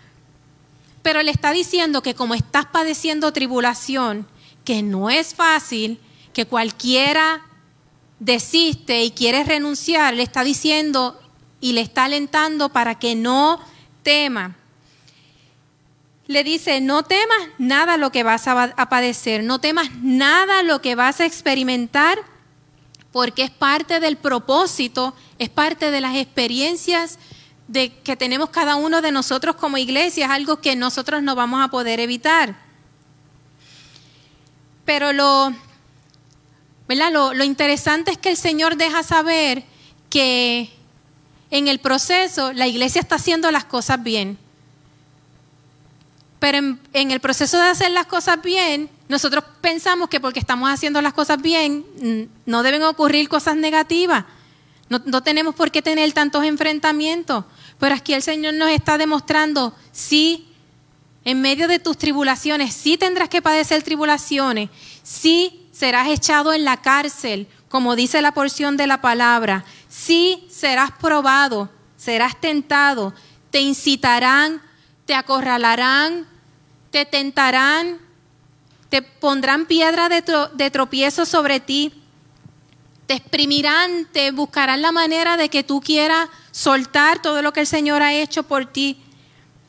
Pero le está diciendo que como estás padeciendo tribulación, que no es fácil, que cualquiera desiste y quiere renunciar, le está diciendo y le está alentando para que no tema. Le dice, no temas nada lo que vas a, padecer, no temas nada lo que vas a experimentar, porque es parte del propósito, es parte de las experiencias de, que tenemos cada uno de nosotros como iglesia, es algo que nosotros no vamos a poder evitar. Pero lo, lo, lo interesante es que el Señor deja saber que en el proceso la iglesia está haciendo las cosas bien. Pero en, el proceso de hacer las cosas bien, nosotros pensamos que porque estamos haciendo las cosas bien, no deben ocurrir cosas negativas. No, tenemos por qué tener tantos enfrentamientos. Pero aquí el Señor nos está demostrando, sí, en medio de tus tribulaciones, sí tendrás que padecer tribulaciones, sí serás echado en la cárcel, como dice la porción de la palabra, sí serás probado, serás tentado, te incitarán, te acorralarán, te tentarán, te pondrán piedra de, tropiezo sobre ti, te exprimirán, te buscarán la manera de que tú quieras soltar todo lo que el Señor ha hecho por ti.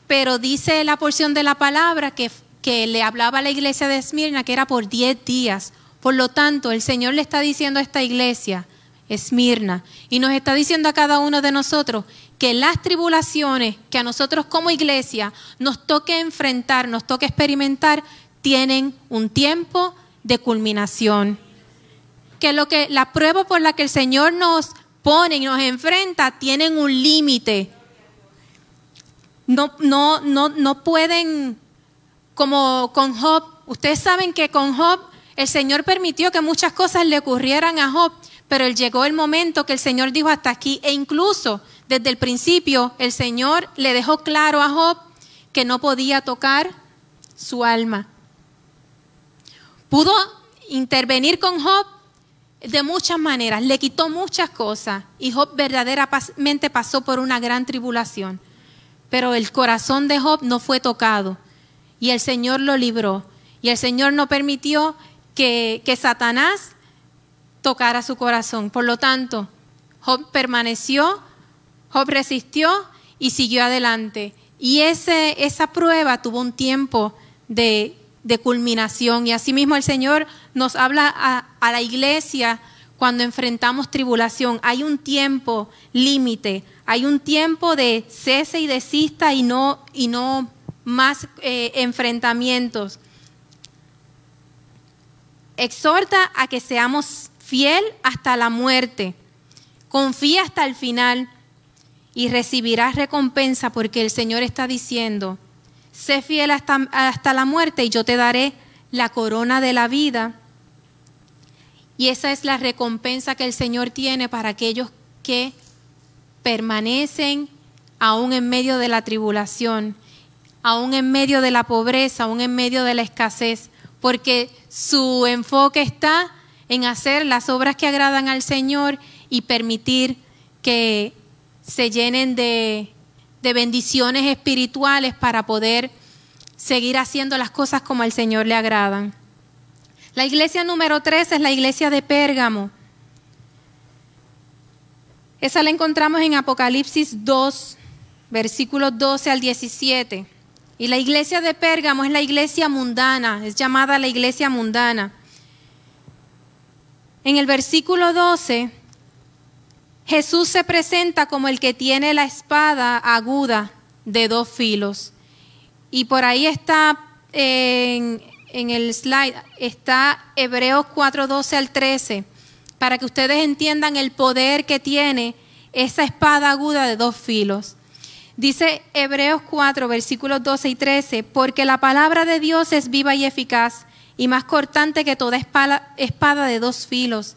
Pero dice la porción de la palabra que, que le hablaba a la iglesia de Esmirna que era por diez días. Por lo tanto, el Señor le está diciendo a esta iglesia, Esmirna, y nos está diciendo a cada uno de nosotros que las tribulaciones que a nosotros como iglesia nos toque enfrentar, nos toque experimentar, tienen un tiempo de culminación. Que lo que la prueba por la que el Señor nos pone y nos enfrenta tienen un límite. No, no, no, no pueden, como con Job, ustedes saben que con Job el Señor permitió que muchas cosas le ocurrieran a Job, pero llegó el momento que el Señor dijo hasta aquí, e incluso desde el principio el Señor le dejó claro a Job que no podía tocar su alma. Pudo intervenir con Job de muchas maneras, le quitó muchas cosas y Job verdaderamente pasó por una gran tribulación. Pero el corazón de Job no fue tocado y el Señor lo libró. Y el Señor no permitió que, que Satanás tocara su corazón. Por lo tanto, Job permaneció, Job resistió y siguió adelante. Y ese, esa prueba tuvo un tiempo de, de culminación. Y asimismo el Señor nos habla a, la iglesia cuando enfrentamos tribulación. Hay un tiempo límite, hay un tiempo de cese y desista y no, y no más eh, enfrentamientos. Exhorta a que seamos fiel hasta la muerte. Confía hasta el final y recibirás recompensa porque el Señor está diciendo, sé fiel hasta, la muerte y yo te daré la corona de la vida. Y esa es la recompensa que el Señor tiene para aquellos que permanecen aún en medio de la tribulación, aún en medio de la pobreza, aún en medio de la escasez, porque su enfoque está en hacer las obras que agradan al Señor y permitir que se llenen de, de bendiciones espirituales para poder seguir haciendo las cosas como al Señor le agradan. La iglesia número 3 es la iglesia de Pérgamo. Esa la encontramos en Apocalipsis 2, versículos 12 al 17. Y la iglesia de Pérgamo es la iglesia mundana, es llamada la iglesia mundana. En el versículo 12, Jesús se presenta como el que tiene la espada aguda de dos filos. Y por ahí está en, el slide, está Hebreos 4, 12 al 13, para que ustedes entiendan el poder que tiene esa espada aguda de dos filos. Dice Hebreos 4, versículos 12 y 13, porque la palabra de Dios es viva y eficaz y más cortante que toda espada, espada de dos filos,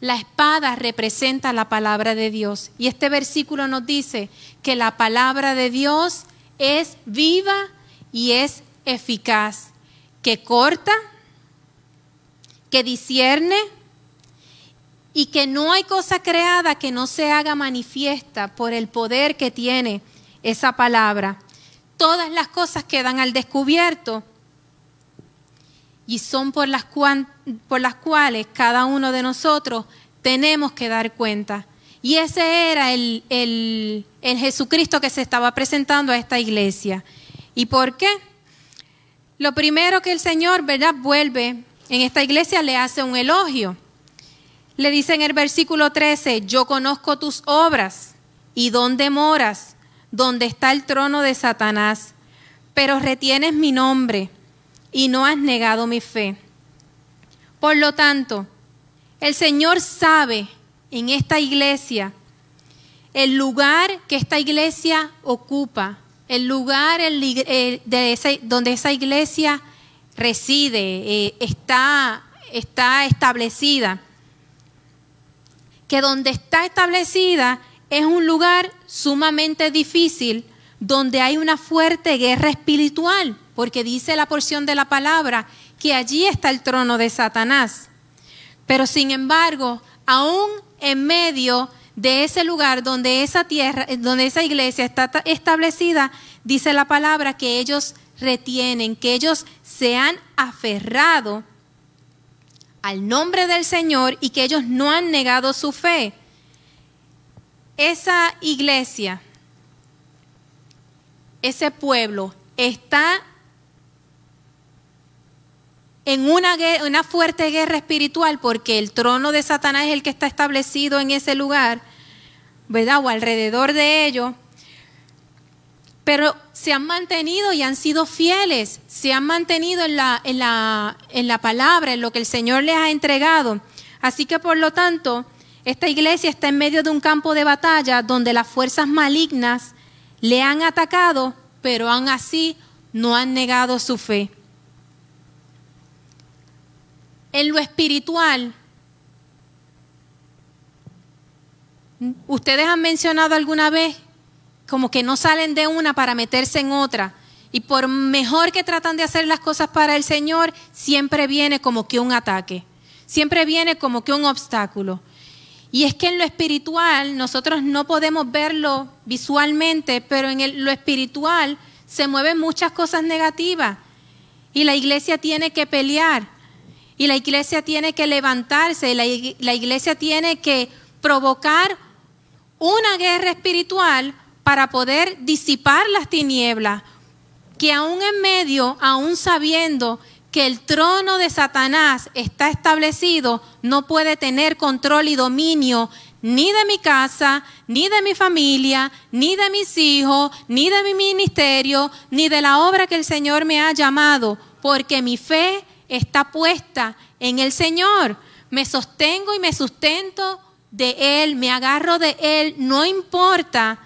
La espada representa la palabra de Dios y este versículo nos dice que la palabra de Dios es viva y es eficaz, que corta, que discierne y que no hay cosa creada que no se haga manifiesta por el poder que tiene esa palabra. Todas las cosas quedan al descubierto y son por las, por las cuales cada uno de nosotros tenemos que dar cuenta. Y ese era el, el, el Jesucristo que se estaba presentando a esta iglesia. ¿Y por qué? Lo primero que el Señor, ¿verdad? Vuelve en esta iglesia, le hace un elogio. Le dice en el versículo 13, yo conozco tus obras y dónde moras, donde está el trono de Satanás, pero retienes mi nombre y no has negado mi fe. Por lo tanto, el Señor sabe en esta iglesia el lugar que esta iglesia ocupa el lugar de donde esa iglesia reside, eh, está, está establecida. Que donde está establecida es un lugar sumamente difícil, donde hay una fuerte guerra espiritual, porque dice la porción de la palabra que allí está el trono de Satanás. Pero sin embargo, aún en medio de ese lugar donde esa tierra, donde esa iglesia está establecida, dice la palabra que ellos retienen, que ellos se han aferrado al nombre del Señor y que ellos no han negado su fe. Esa iglesia, ese pueblo, está en una, una fuerte guerra espiritual porque el trono de Satanás es el que está establecido en ese lugar, ¿verdad? O alrededor de ello. Pero se han mantenido y han sido fieles, se han mantenido en la, en la, en la palabra, en lo que el Señor les ha entregado. Así que por lo tanto, esta iglesia está en medio de un campo de batalla donde las fuerzas malignas le han atacado, pero aún así no han negado su fe. En lo espiritual, ustedes han mencionado alguna vez como que no salen de una para meterse en otra. Y por mejor que tratan de hacer las cosas para el Señor, siempre viene como que un ataque, siempre viene como que un obstáculo. Y es que en lo espiritual nosotros no podemos verlo visualmente, pero en lo espiritual se mueven muchas cosas negativas. Y la iglesia tiene que pelear. Y la iglesia tiene que levantarse. La, iglesia tiene que provocar una guerra espiritual para poder disipar las tinieblas. Que aún en medio, aún sabiendo que el trono de Satanás está establecido, no puede tener control y dominio ni de mi casa, ni de mi familia, ni de mis hijos, ni de mi ministerio, ni de la obra que el Señor me ha llamado, porque mi fe está puesta en el Señor. Me sostengo y me sustento de Él, me agarro de Él, no importa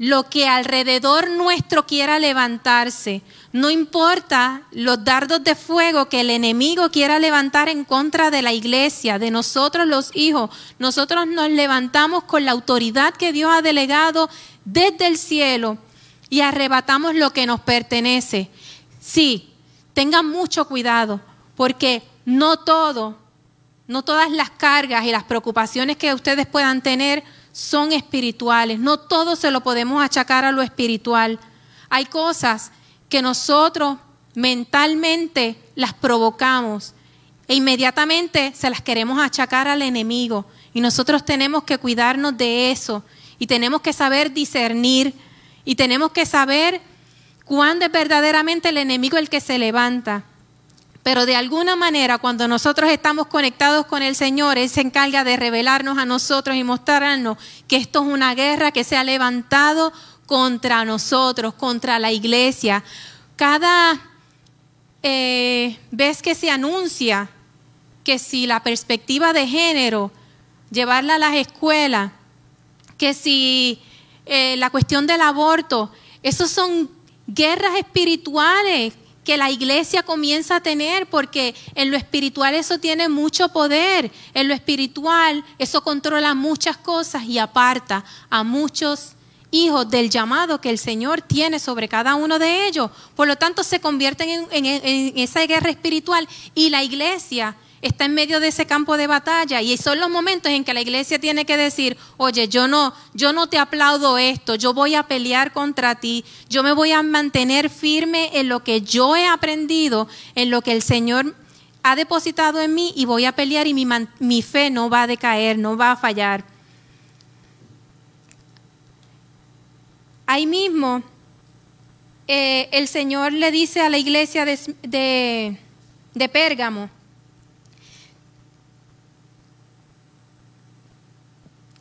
lo que alrededor nuestro quiera levantarse. No importa los dardos de fuego que el enemigo quiera levantar en contra de la iglesia, de nosotros los hijos. Nosotros nos levantamos con la autoridad que Dios ha delegado desde el cielo y arrebatamos lo que nos pertenece. Sí, tengan mucho cuidado, porque no todo, no todas las cargas y las preocupaciones que ustedes puedan tener son espirituales. No todo se lo podemos achacar a lo espiritual. Hay cosas que nosotros mentalmente las provocamos e inmediatamente se las queremos achacar al enemigo. Y nosotros tenemos que cuidarnos de eso y tenemos que saber discernir y tenemos que saber cuándo es verdaderamente el enemigo el que se levanta. Pero de alguna manera, cuando nosotros estamos conectados con el Señor, Él se encarga de revelarnos a nosotros y mostrarnos que esto es una guerra que se ha levantado contra nosotros, contra la iglesia. Cada eh, vez que se anuncia que si la perspectiva de género, llevarla a las escuelas, que si eh, la cuestión del aborto, esos son guerras espirituales que la iglesia comienza a tener, porque en lo espiritual eso tiene mucho poder, en lo espiritual eso controla muchas cosas y aparta a muchos hijos del llamado que el Señor tiene sobre cada uno de ellos. Por lo tanto, se convierten en, esa guerra espiritual y la iglesia está en medio de ese campo de batalla y son los momentos en que la iglesia tiene que decir, oye, yo no, yo no te aplaudo esto, yo voy a pelear contra ti, yo me voy a mantener firme en lo que yo he aprendido, en lo que el Señor ha depositado en mí y voy a pelear y mi, fe no va a decaer, no va a fallar. Ahí mismo, eh, el Señor le dice a la iglesia de, de Pérgamo,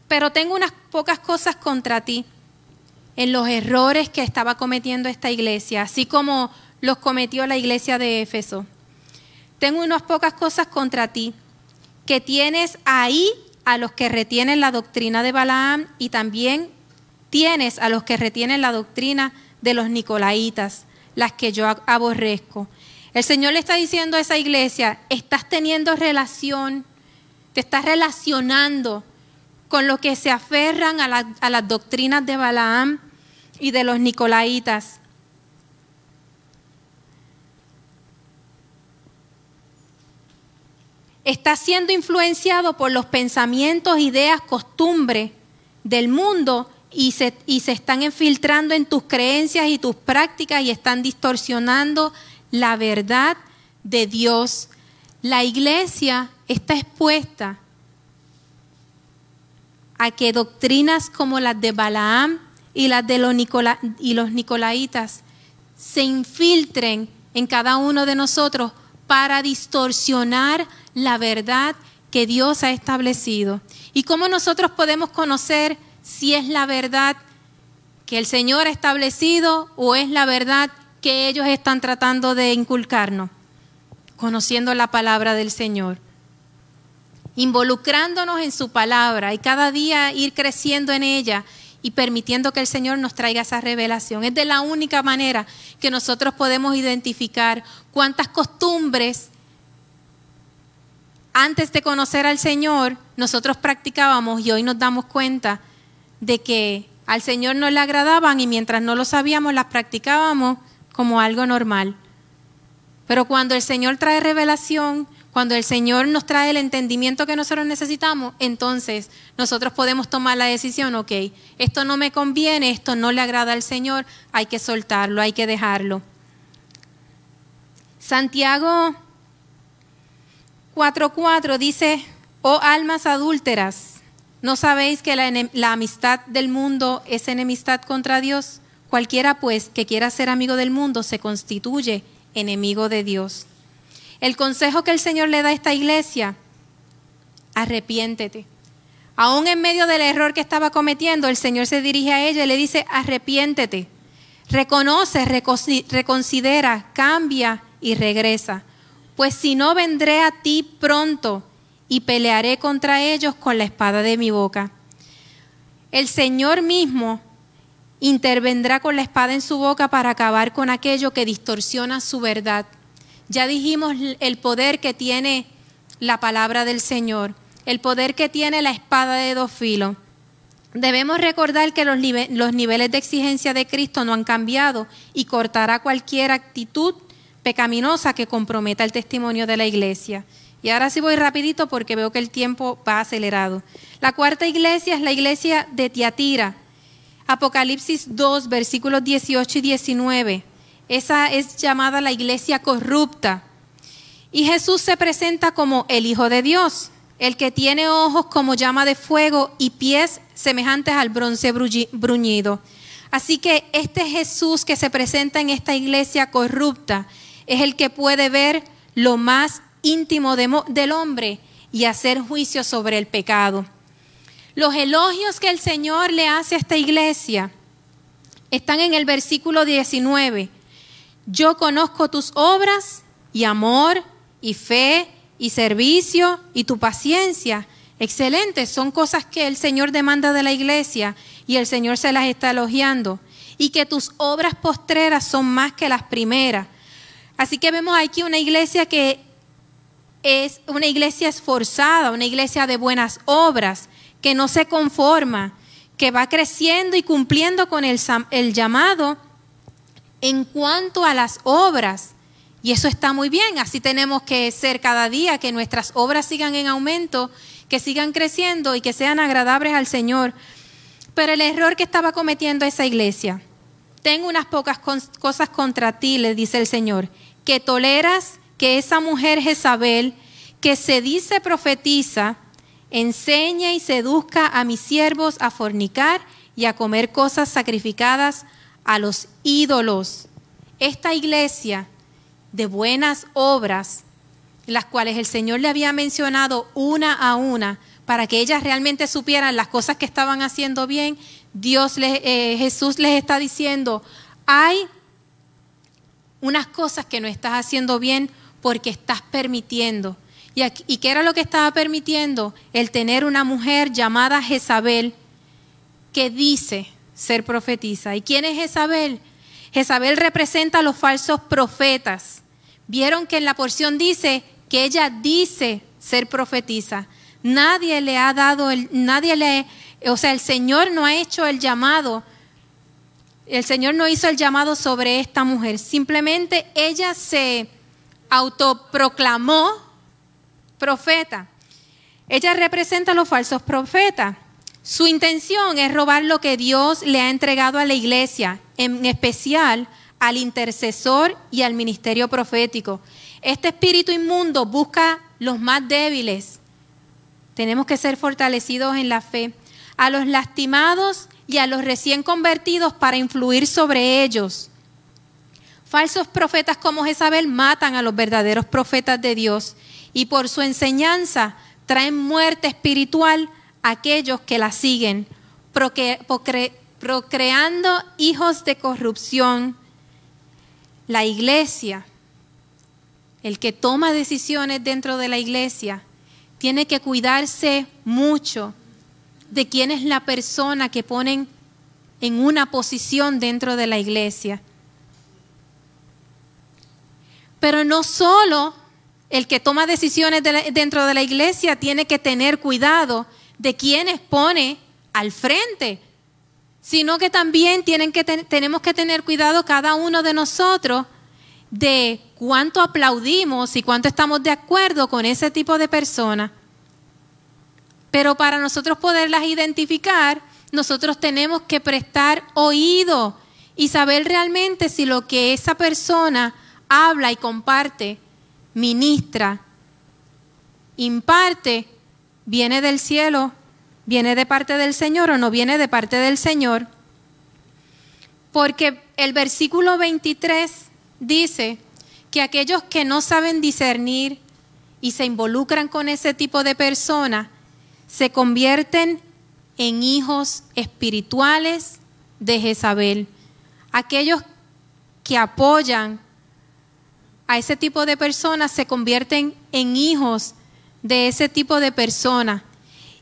pero tengo unas pocas cosas contra ti en los errores que estaba cometiendo esta iglesia, así como los cometió la iglesia de Éfeso. Tengo unas pocas cosas contra ti, que tienes ahí a los que retienen la doctrina de Balaam y también tienes a los que retienen la doctrina de los nicolaitas, las que yo aborrezco. El Señor le está diciendo a esa iglesia, estás teniendo relación, te estás relacionando con los que se aferran a, las doctrinas de Balaam y de los nicolaitas. Estás siendo influenciado por los pensamientos, ideas, costumbres del mundo y se, y se están infiltrando en tus creencias y tus prácticas y están distorsionando la verdad de Dios. La iglesia está expuesta a que doctrinas como las de Balaam y las de los, y los Nicolaitas se infiltren en cada uno de nosotros para distorsionar la verdad que Dios ha establecido. ¿Y cómo nosotros podemos conocer si es la verdad que el Señor ha establecido o es la verdad que ellos están tratando de inculcarnos? Conociendo la palabra del Señor involucrándonos en su palabra y cada día ir creciendo en ella y permitiendo que el Señor nos traiga esa revelación. Es de la única manera que nosotros podemos identificar cuántas costumbres antes de conocer al Señor nosotros practicábamos y hoy nos damos cuenta de que al Señor no le agradaban y mientras no lo sabíamos las practicábamos como algo normal. Pero cuando el Señor trae revelación, cuando el Señor nos trae el entendimiento que nosotros necesitamos, entonces nosotros podemos tomar la decisión, ok, esto no me conviene, esto no le agrada al Señor, hay que soltarlo, hay que dejarlo. Santiago 4.4 dice, oh almas adúlteras, ¿no sabéis que la, la amistad del mundo es enemistad contra Dios? Cualquiera pues que quiera ser amigo del mundo se constituye enemigo de Dios. El consejo que el Señor le da a esta iglesia, arrepiéntete. Aún en medio del error que estaba cometiendo, el Señor se dirige a ella y le dice, arrepiéntete. Reconoce, reconsidera, cambia y regresa. Pues si no, vendré a ti pronto y pelearé contra ellos con la espada de mi boca. El Señor mismo intervendrá con la espada en su boca para acabar con aquello que distorsiona su verdad ya dijimos el poder que tiene la palabra del Señor, el poder que tiene la espada de dos filos. Debemos recordar que los, niveles de exigencia de Cristo no han cambiado y cortará cualquier actitud pecaminosa que comprometa el testimonio de la iglesia. Y ahora sí voy rapidito porque veo que el tiempo va acelerado. La cuarta iglesia es la iglesia de Tiatira. Apocalipsis 2, versículos 18 y 19. Esa es llamada la iglesia corrupta. Y Jesús se presenta como el Hijo de Dios, el que tiene ojos como llama de fuego y pies semejantes al bronce bruñido. Así que este Jesús que se presenta en esta iglesia corrupta es el que puede ver lo más íntimo del hombre y hacer juicio sobre el pecado. Los elogios que el Señor le hace a esta iglesia están en el versículo 19 yo conozco tus obras y amor y fe y servicio y tu paciencia. Excelente, son cosas que el Señor demanda de la iglesia y el Señor se las está elogiando. Y que tus obras postreras son más que las primeras. Así que vemos aquí una iglesia que es una iglesia esforzada, una iglesia de buenas obras, que no se conforma, que va creciendo y cumpliendo con el, el llamado en cuanto a las obras. Y eso está muy bien, así tenemos que ser cada día, que nuestras obras sigan en aumento, que sigan creciendo y que sean agradables al Señor. Pero el error que estaba cometiendo esa iglesia, tengo unas pocas cosas contra ti, le dice el Señor, que toleras que esa mujer Jezabel, que se dice profetiza, enseñe y seduzca a mis siervos a fornicar y a comer cosas sacrificadas a los ídolos. Esta iglesia de buenas obras, las cuales el Señor le había mencionado una a una, para que ellas realmente supieran las cosas que estaban haciendo bien, Dios les, eh, Jesús les está diciendo, hay unas cosas que no estás haciendo bien porque estás permitiendo. ¿Y, ¿Y qué era lo que estaba permitiendo? El tener una mujer llamada Jezabel que dice, ser profetisa. ¿Y quién es Jezabel? Jezabel representa a los falsos profetas. Vieron que en la porción dice que ella dice ser profetisa. Nadie le ha dado el, nadie le, o sea, el Señor no ha hecho el llamado. El Señor no hizo el llamado sobre esta mujer. Simplemente ella se autoproclamó profeta. Ella representa a los falsos profetas. Su intención es robar lo que Dios le ha entregado a la iglesia, en especial al intercesor y al ministerio profético. Este espíritu inmundo busca los más débiles. Tenemos que ser fortalecidos en la fe. A los lastimados y a los recién convertidos para influir sobre ellos. Falsos profetas como Jezabel matan a los verdaderos profetas de Dios y por su enseñanza traen muerte espiritual aquellos que la siguen, procreando hijos de corrupción. La iglesia, el que toma decisiones dentro de la iglesia, tiene que cuidarse mucho de quién es la persona que ponen en una posición dentro de la iglesia. Pero no solo el que toma decisiones dentro de la iglesia tiene que tener cuidado de quiénes pone al frente, sino que también tenemos que tener cuidado cada uno de nosotros de cuánto aplaudimos y cuánto estamos de acuerdo con ese tipo de personas. Pero para nosotros poderlas identificar, nosotros tenemos que prestar oído y saber realmente si lo que esa persona habla y comparte, ministra, imparte, viene del cielo, viene de parte del Señor o no viene de parte del Señor. Porque el versículo 23 dice que aquellos que no saben discernir y se involucran con ese tipo de personas, se convierten en hijos espirituales de Jezabel. Aquellos que apoyan a ese tipo de personas se convierten en hijos de ese tipo de personas.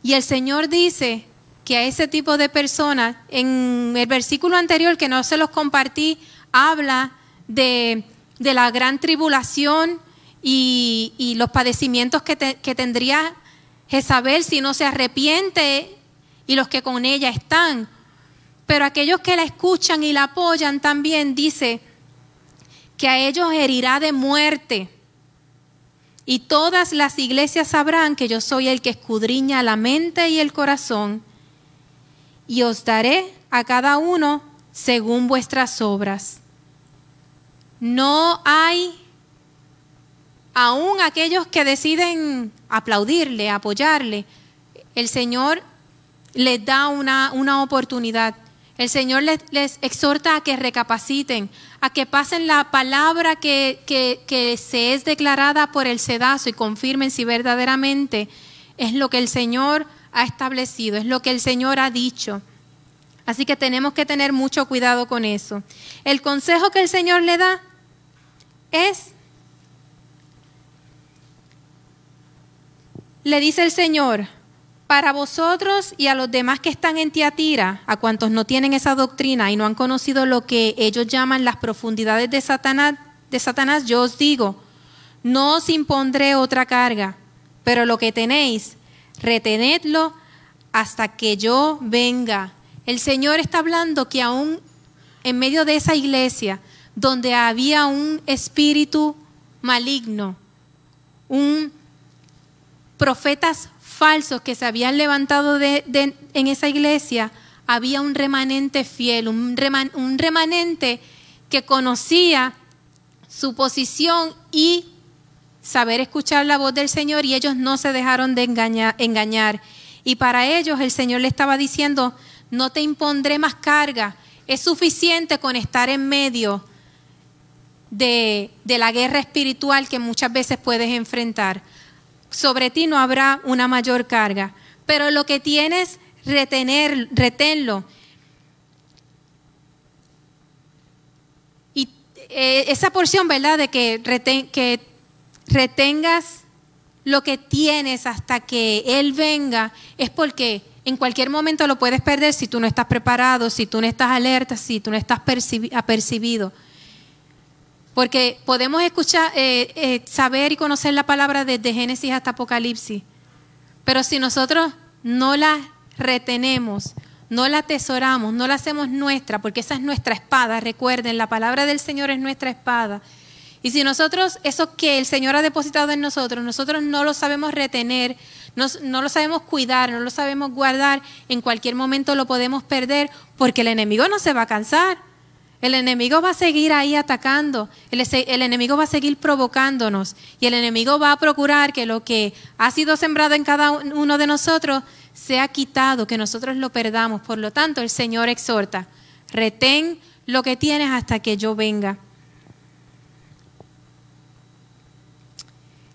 Y el Señor dice que a ese tipo de personas, en el versículo anterior que no se los compartí, habla de, la gran tribulación y, los padecimientos que, que tendría Jezabel si no se arrepiente y los que con ella están. Pero aquellos que la escuchan y la apoyan también dice que a ellos herirá de muerte. Y todas las iglesias sabrán que yo soy el que escudriña la mente y el corazón, y os daré a cada uno según vuestras obras. No hay, aún aquellos que deciden aplaudirle, apoyarle, el Señor les da una, una oportunidad. El Señor les, exhorta a que recapaciten, a que pasen la palabra que, que, que, se es declarada por el sedazo y confirmen si verdaderamente es lo que el Señor ha establecido, es lo que el Señor ha dicho. Así que tenemos que tener mucho cuidado con eso. El consejo que el Señor le da es, le dice el Señor, para vosotros y a los demás que están en Tiatira, a cuantos no tienen esa doctrina y no han conocido lo que ellos llaman las profundidades de Satanás, de Satanás, yo os digo, no os impondré otra carga, pero lo que tenéis, retenedlo hasta que yo venga. El Señor está hablando que aún en medio de esa iglesia, donde había un espíritu maligno, un profetas falsos que se habían levantado en esa iglesia, había un remanente fiel, un, remanente que conocía su posición y saber escuchar la voz del Señor y ellos no se dejaron de engañar. Y para ellos el Señor le estaba diciendo, no te impondré más carga, es suficiente con estar en medio de la guerra espiritual que muchas veces puedes enfrentar sobre ti no habrá una mayor carga. Pero lo que tienes, retener, reténlo. Y eh, esa porción, ¿verdad? De que, que retengas lo que tienes hasta que Él venga, es porque en cualquier momento lo puedes perder si tú no estás preparado, si tú no estás alerta, si tú no estás apercibido. Porque podemos escuchar, eh, eh, saber y conocer la palabra desde Génesis hasta Apocalipsis. Pero si nosotros no la retenemos, no la atesoramos, no la hacemos nuestra, porque esa es nuestra espada, recuerden, la palabra del Señor es nuestra espada. Y si nosotros, eso que el Señor ha depositado en nosotros, nosotros no lo sabemos retener, no, no, lo sabemos cuidar, no lo sabemos guardar, en cualquier momento lo podemos perder porque el enemigo no se va a cansar. El enemigo va a seguir ahí atacando, el, enemigo va a seguir provocándonos y el enemigo va a procurar que lo que ha sido sembrado en cada uno de nosotros sea quitado, que nosotros lo perdamos. Por lo tanto, el Señor exhorta, retén lo que tienes hasta que yo venga.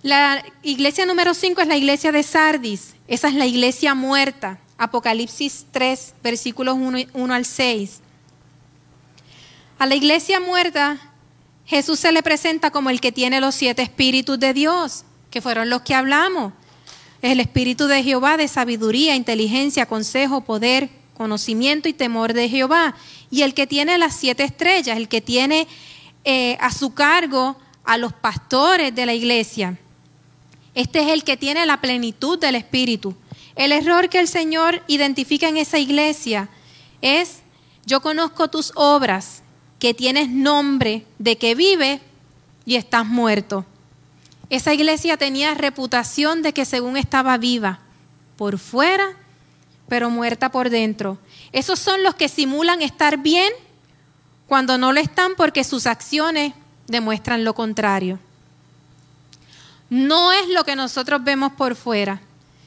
La iglesia número 5 es la iglesia de Sardis, esa es la iglesia muerta, Apocalipsis 3, versículos 1, 1 al 6. A la iglesia muerta, Jesús se le presenta como el que tiene los siete espíritus de Dios, que fueron los que hablamos. Es el espíritu de Jehová de sabiduría, inteligencia, consejo, poder, conocimiento y temor de Jehová. Y el que tiene las siete estrellas, el que tiene eh, a su cargo a los pastores de la iglesia. Este es el que tiene la plenitud del Espíritu. El error que el Señor identifica en esa iglesia es, yo conozco tus obras, que tienes nombre de que vive y estás muerto. Esa iglesia tenía reputación de que según estaba viva, por fuera, pero muerta por dentro. Esos son los que simulan estar bien cuando no lo están porque sus acciones demuestran lo contrario no es lo que nosotros vemos por fuera,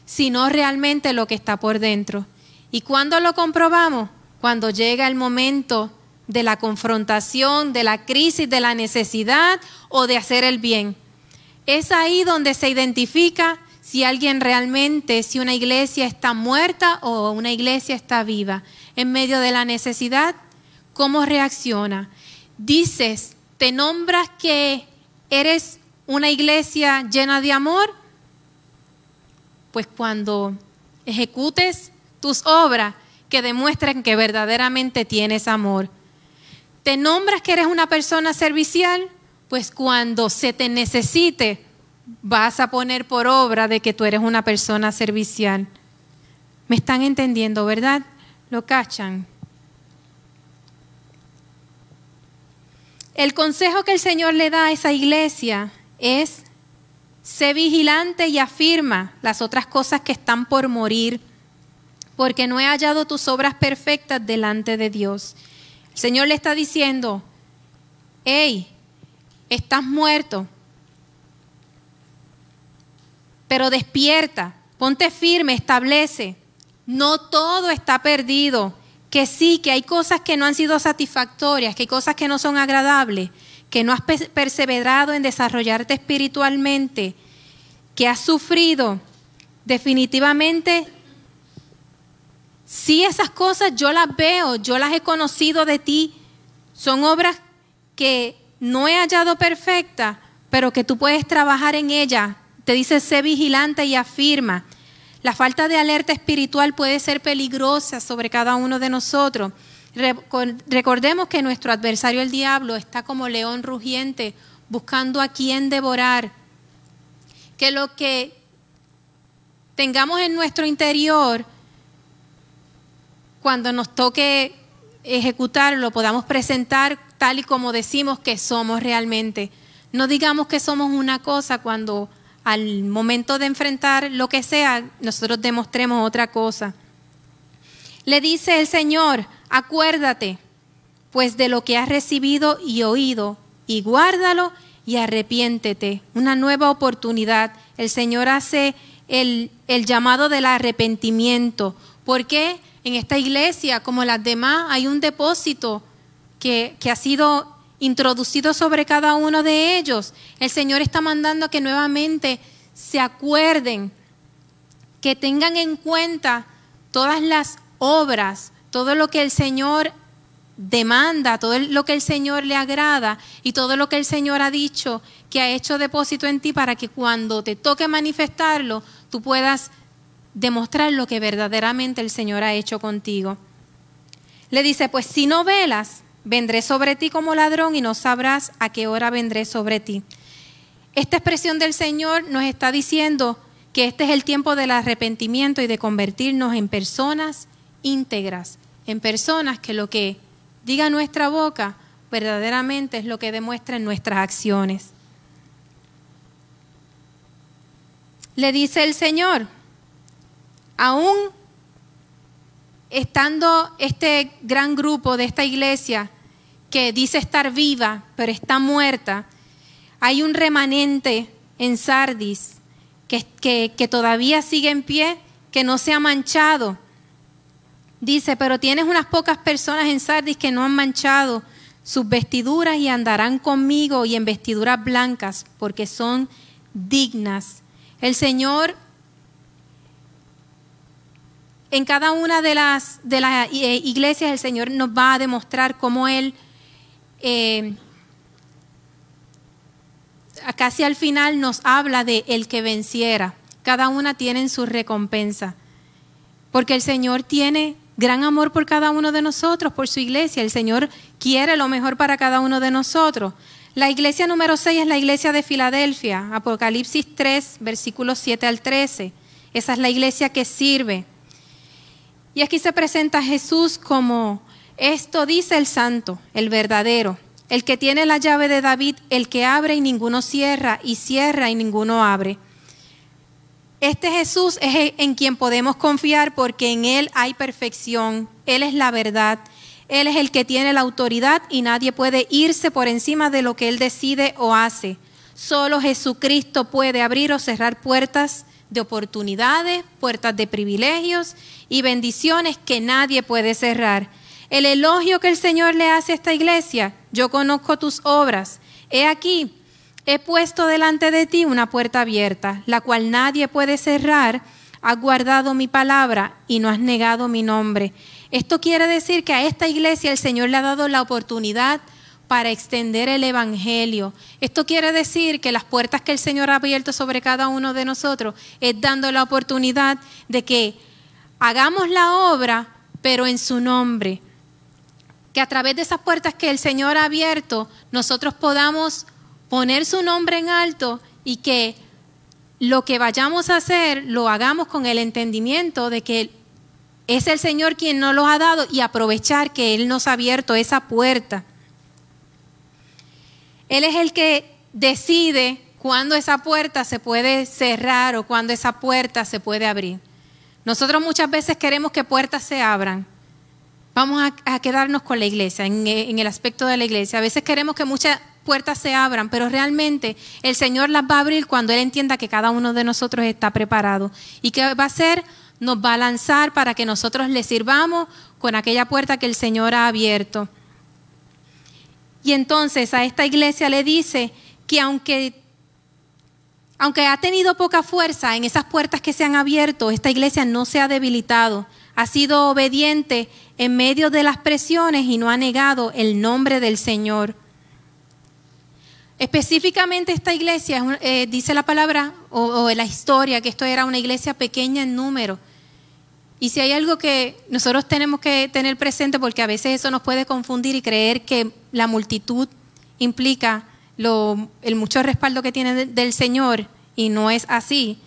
sino realmente lo que está por dentro. ¿Y cuándo lo comprobamos? Cuando llega el momento de la confrontación, de la crisis, de la necesidad o de hacer el bien. Es ahí donde se identifica si alguien realmente, si una iglesia está muerta o una iglesia está viva. En medio de la necesidad, ¿cómo reacciona? Dices, te nombras que eres una iglesia llena de amor? Pues cuando ejecutes tus obras que demuestren que verdaderamente tienes amor. ¿Te nombras que eres una persona servicial? Pues cuando se te necesite, vas a poner por obra de que tú eres una persona servicial. ¿Me están entendiendo, verdad? ¿Lo cachan? El consejo que el Señor le da a esa iglesia es, sé vigilante y afirma las otras cosas que están por morir, porque no he hallado tus obras perfectas delante de Dios. El Señor le está diciendo, hey, estás muerto, pero despierta, ponte firme, establece. No todo está perdido, que sí, que hay cosas que no han sido satisfactorias, que hay cosas que no son agradables, que no has perseverado en desarrollarte espiritualmente, que has sufrido, definitivamente, si esas cosas yo las veo, yo las he conocido de ti, son obras que no he hallado perfectas, pero que tú puedes trabajar en ellas. Te dice, sé vigilante y afirma. La falta de alerta espiritual puede ser peligrosa sobre cada uno de nosotros. Recordemos que nuestro adversario el diablo está como león rugiente buscando a quien devorar. Que lo que tengamos en nuestro interior, cuando nos toque ejecutarlo, podamos presentar tal y como decimos que somos realmente. No digamos que somos una cosa cuando al momento de enfrentar lo que sea, nosotros demostremos otra cosa. Le dice el Señor, acuérdate pues de lo que has recibido y oído, y guárdalo y arrepiéntete. Una nueva oportunidad. El Señor hace el, el llamado del arrepentimiento. porque En esta iglesia, como las demás, hay un depósito que, que ha sido introducido sobre cada uno de ellos. El Señor está mandando que nuevamente se acuerden, que tengan en cuenta todas las obras, todo lo que el Señor demanda, todo lo que el Señor le agrada y todo lo que el Señor ha dicho que ha hecho depósito en ti para que cuando te toque manifestarlo, tú puedas demostrar lo que verdaderamente el Señor ha hecho contigo. Le dice, pues si no velas, vendré sobre ti como ladrón y no sabrás a qué hora vendré sobre ti. Esta expresión del Señor nos está diciendo que este es el tiempo del arrepentimiento y de convertirnos en personas íntegras, en personas que lo que diga nuestra boca verdaderamente es lo que demuestra en nuestras acciones. Le dice el Señor, aún estando este gran grupo de esta iglesia que dice estar viva, pero está muerta, hay un remanente en Sardis que, que, todavía sigue en pie, que no se ha manchado Dice, pero tienes unas pocas personas en Sardis que no han manchado sus vestiduras y andarán conmigo y en vestiduras blancas, porque son dignas. El Señor en cada una de las, de las eh, iglesias el Señor nos va a demostrar cómo Él eh, casi al final nos habla de el que venciera. Cada una tiene su recompensa. Porque el Señor tiene gran amor por cada uno de nosotros, por su iglesia. El Señor quiere lo mejor para cada uno de nosotros. La iglesia número 6 es la iglesia de Filadelfia, Apocalipsis 3, versículos 7 al 13. Esa es la iglesia que sirve. Y aquí se presenta Jesús como esto dice el santo, el verdadero, el que tiene la llave de David, el que abre y ninguno cierra, y cierra y ninguno abre. Este Jesús es en quien podemos confiar porque en Él hay perfección, Él es la verdad, Él es el que tiene la autoridad y nadie puede irse por encima de lo que Él decide o hace. Solo Jesucristo puede abrir o cerrar puertas de oportunidades, puertas de privilegios y bendiciones que nadie puede cerrar. El elogio que el Señor le hace a esta iglesia, yo conozco tus obras. He aquí, he puesto delante de ti una puerta abierta, la cual nadie puede cerrar. Has guardado mi palabra y no has negado mi nombre. Esto quiere decir que a esta iglesia el Señor le ha dado la oportunidad para extender el Evangelio. Esto quiere decir que las puertas que el Señor ha abierto sobre cada uno de nosotros es dando la oportunidad de que hagamos la obra, pero en su nombre, que a través de esas puertas que el Señor ha abierto, nosotros podamos poner su nombre en alto y que lo que vayamos a hacer lo hagamos con el entendimiento de que es el Señor quien nos lo ha dado y aprovechar que Él nos ha abierto esa puerta. Él es el que decide cuándo esa puerta se puede cerrar o cuándo esa puerta se puede abrir. Nosotros muchas veces queremos que puertas se abran, vamos a, quedarnos con la iglesia, en, en, el aspecto de la iglesia. A veces queremos que muchas puertas se abran, pero realmente el Señor las va a abrir cuando Él entienda que cada uno de nosotros está preparado. ¿Y qué va a hacer? Nos va a lanzar para que nosotros le sirvamos con aquella puerta que el Señor ha abierto. Y entonces a esta iglesia le dice que aunque aunque ha tenido poca fuerza en esas puertas que se han abierto, esta iglesia no se ha debilitado, ha sido obediente en medio de las presiones y no ha negado el nombre del Señor. Específicamente esta iglesia, eh, dice la palabra o, o la historia, que esto era una iglesia pequeña en número. Y si hay algo que nosotros tenemos que tener presente, porque a veces eso nos puede confundir y creer que la multitud implica el mucho respaldo que tiene del Señor, y no es así.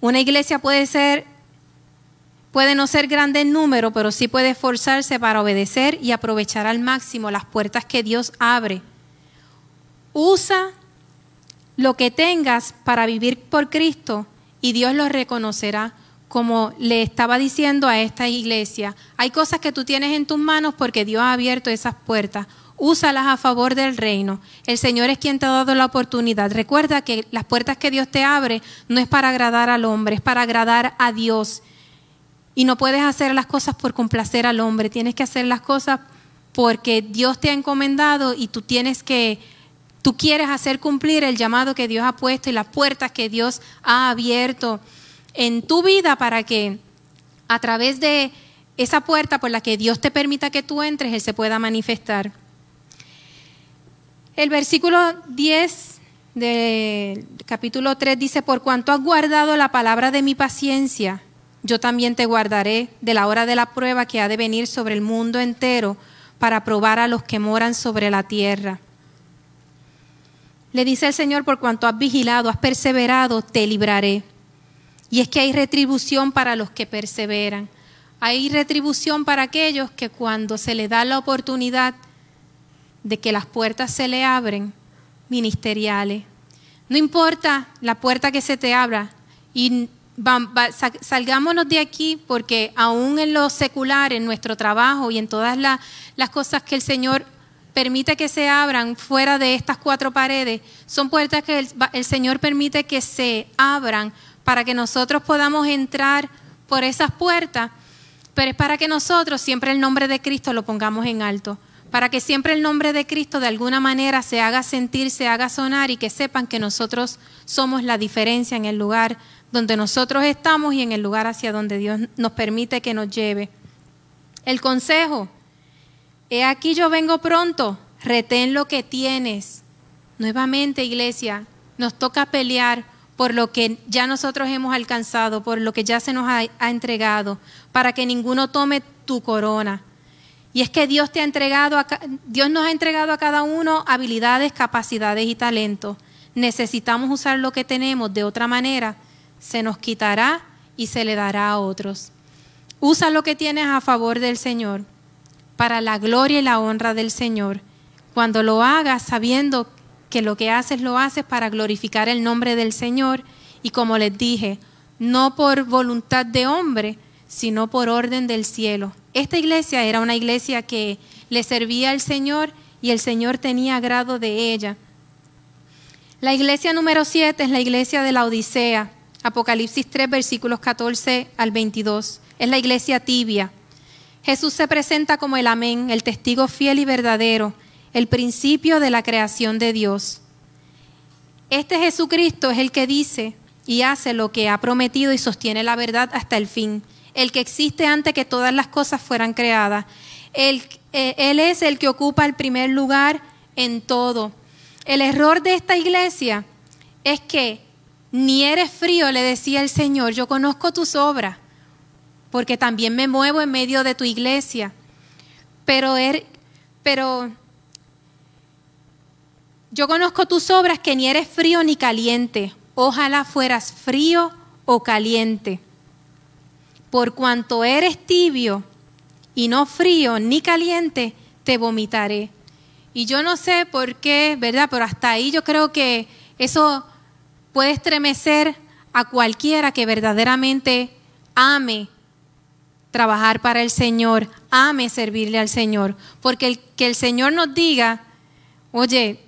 Una iglesia puede ser Puede no ser grande en número, pero sí puede esforzarse para obedecer y aprovechar al máximo las puertas que Dios abre. Usa lo que tengas para vivir por Cristo y Dios lo reconocerá. Como le estaba diciendo a esta iglesia, hay cosas que tú tienes en tus manos porque Dios ha abierto esas puertas. Úsalas a favor del reino. El Señor es quien te ha dado la oportunidad. Recuerda que las puertas que Dios te abre no es para agradar al hombre, es para agradar a Dios. Y no puedes hacer las cosas por complacer al hombre, tienes que hacer las cosas porque Dios te ha encomendado y tú tienes que, tú quieres hacer cumplir el llamado que Dios ha puesto y las puertas que Dios ha abierto en tu vida para que a través de esa puerta por la que Dios te permita que tú entres, Él se pueda manifestar. El versículo 10 del capítulo 3 dice, por cuanto has guardado la palabra de mi paciencia, yo también te guardaré de la hora de la prueba que ha de venir sobre el mundo entero para probar a los que moran sobre la tierra. Le dice el Señor, por cuanto has vigilado, has perseverado, te libraré. Y es que hay retribución para los que perseveran. Hay retribución para aquellos que cuando se les da la oportunidad de que las puertas se le abren, ministeriales. No importa la puerta que se te abra, y salgámonos de aquí porque aún en lo secular, en nuestro trabajo y en todas las cosas que el Señor permite que se abran fuera de estas cuatro paredes, son puertas que el, Señor permite que se abran para que nosotros podamos entrar por esas puertas, pero es para que nosotros siempre el nombre de Cristo lo pongamos en alto, para que siempre el nombre de Cristo de alguna manera se haga sentir, se haga sonar y que sepan que nosotros somos la diferencia en el lugar donde nosotros estamos y en el lugar hacia donde Dios nos permite que nos lleve. El consejo, he aquí yo vengo pronto, retén lo que tienes. Nuevamente, iglesia, nos toca pelear por lo que ya nosotros hemos alcanzado, por lo que ya se nos ha, entregado, para que ninguno tome tu corona. Y es que Dios te ha entregado, a, Dios nos ha entregado a cada uno habilidades, capacidades y talentos. Necesitamos usar lo que tenemos de otra manera, se nos quitará y se le dará a otros. Usa lo que tienes a favor del Señor, para la gloria y la honra del Señor. Cuando lo hagas sabiendo que lo que haces lo haces para glorificar el nombre del Señor y como les dije, no por voluntad de hombre, sino por orden del cielo. Esta iglesia era una iglesia que le servía al Señor y el Señor tenía agrado de ella. La iglesia número 7 es la iglesia de la Odisea, Apocalipsis 3, versículos 14 al 22. Es la iglesia tibia. Jesús se presenta como el amén, el testigo fiel y verdadero, el principio de la creación de Dios. Este Jesucristo es el que dice y hace lo que ha prometido y sostiene la verdad hasta el fin el que existe antes que todas las cosas fueran creadas. Él, eh, él es el que ocupa el primer lugar en todo. El error de esta iglesia es que ni eres frío, le decía el Señor, yo conozco tus obras, porque también me muevo en medio de tu iglesia. Pero, er, pero yo conozco tus obras que ni eres frío ni caliente. Ojalá fueras frío o caliente por cuanto eres tibio y no frío ni caliente, te vomitaré. Y yo no sé por qué, ¿verdad? Pero hasta ahí yo creo que eso puede estremecer a cualquiera que verdaderamente ame trabajar para el Señor, ame servirle al Señor. Porque el, que el Señor nos diga, oye,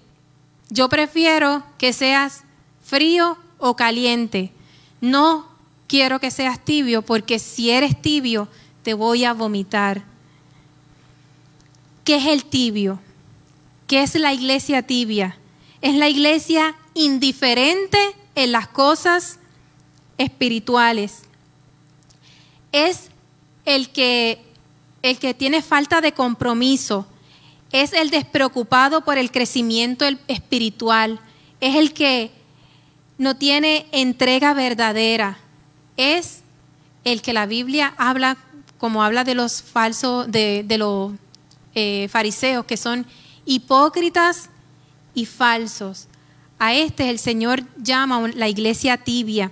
yo prefiero que seas frío o caliente, no quiero que seas tibio porque si eres tibio te voy a vomitar. ¿Qué es el tibio? ¿Qué es la iglesia tibia? Es la iglesia indiferente en las cosas espirituales. Es el que, el que tiene falta de compromiso. Es el despreocupado por el crecimiento espiritual. Es el que no tiene entrega verdadera es el que la Biblia habla, como habla de los falsos, de, los eh, fariseos, que son hipócritas y falsos. A este el Señor llama la iglesia tibia.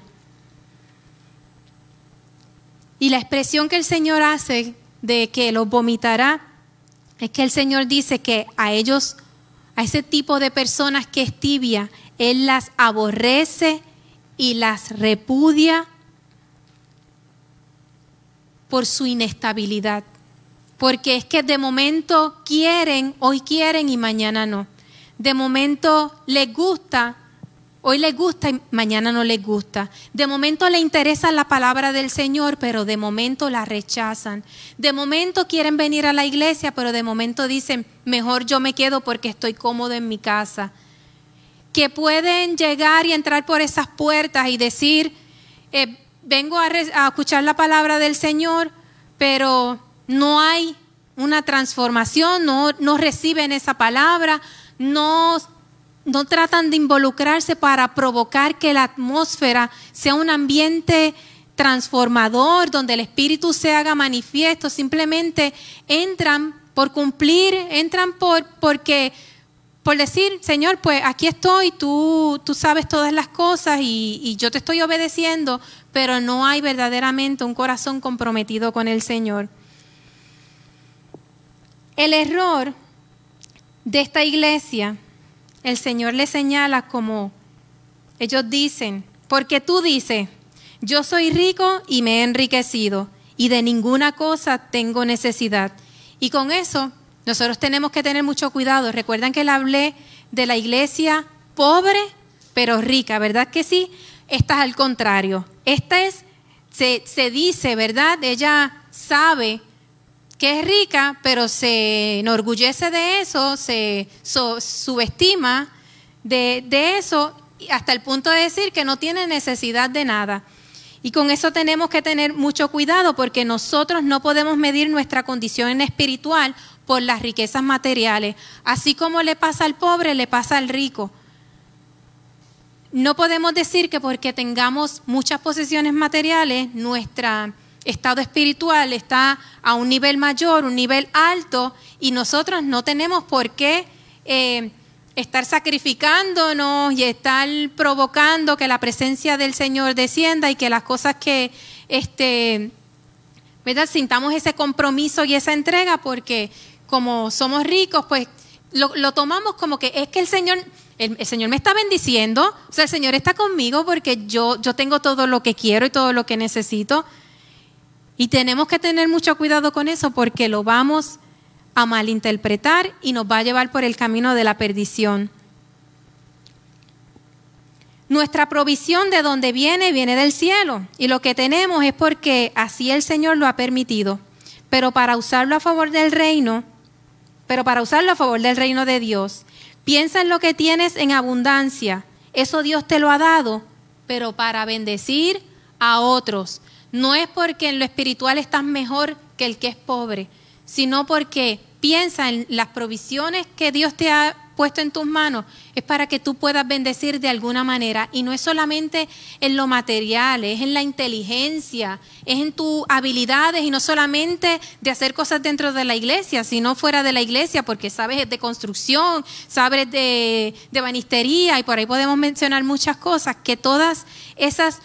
Y la expresión que el Señor hace de que los vomitará es que el Señor dice que a ellos, a ese tipo de personas que es tibia, Él las aborrece y las repudia por su inestabilidad. Porque es que de momento quieren, hoy quieren y mañana no. De momento les gusta, hoy les gusta y mañana no les gusta. De momento les interesa la palabra del Señor, pero de momento la rechazan. De momento quieren venir a la iglesia, pero de momento dicen, mejor yo me quedo porque estoy cómodo en mi casa. Que pueden llegar y entrar por esas puertas y decir, eh, vengo a, escuchar la palabra del Señor, pero no hay una transformación, no, no reciben esa palabra, no, no tratan de involucrarse para provocar que la atmósfera sea un ambiente transformador, donde el Espíritu se haga manifiesto, simplemente entran por cumplir, entran por, porque, por decir, Señor, pues aquí estoy, tú, tú sabes todas las cosas y, y yo te estoy obedeciendo, pero no hay verdaderamente un corazón comprometido con el Señor. El error de esta iglesia, el Señor le señala como ellos dicen, porque tú dices, yo soy rico y me he enriquecido y de ninguna cosa tengo necesidad. Y con eso nosotros tenemos que tener mucho cuidado. Recuerdan que le hablé de la iglesia pobre pero rica, ¿verdad que sí? Esta es al contrario. Esta es, se, se dice, ¿verdad? Ella sabe que es rica, pero se enorgullece de eso, se subestima de, de eso hasta el punto de decir que no tiene necesidad de nada. Y con eso tenemos que tener mucho cuidado porque nosotros no podemos medir nuestra condición espiritual por las riquezas materiales. Así como le pasa al pobre, le pasa al rico. No podemos decir que porque tengamos muchas posesiones materiales, nuestro estado espiritual está a un nivel mayor, un nivel alto, y nosotros no tenemos por qué eh, estar sacrificándonos y estar provocando que la presencia del Señor descienda y que las cosas que este, ¿verdad? sintamos ese compromiso y esa entrega porque como somos ricos, pues lo, tomamos como que es que el Señor, el, Señor me está bendiciendo, o sea, el Señor está conmigo porque yo, yo tengo todo lo que quiero y todo lo que necesito. Y tenemos que tener mucho cuidado con eso porque lo vamos a malinterpretar y nos va a llevar por el camino de la perdición. Nuestra provisión de donde viene, viene del cielo. Y lo que tenemos es porque así el Señor lo ha permitido. Pero para usarlo a favor del reino, pero para usarlo a favor del reino de Dios, piensa en lo que tienes en abundancia. Eso Dios te lo ha dado, pero para bendecir a otros. No es porque en lo espiritual estás mejor que el que es pobre, sino porque piensa en las provisiones que Dios te ha puesto en tus manos, es para que tú puedas bendecir de alguna manera. Y no es solamente en lo material, es en la inteligencia, es en tus habilidades y no solamente de hacer cosas dentro de la iglesia, sino fuera de la iglesia, porque sabes de construcción, sabes de, de banistería y por ahí podemos mencionar muchas cosas, que todas esas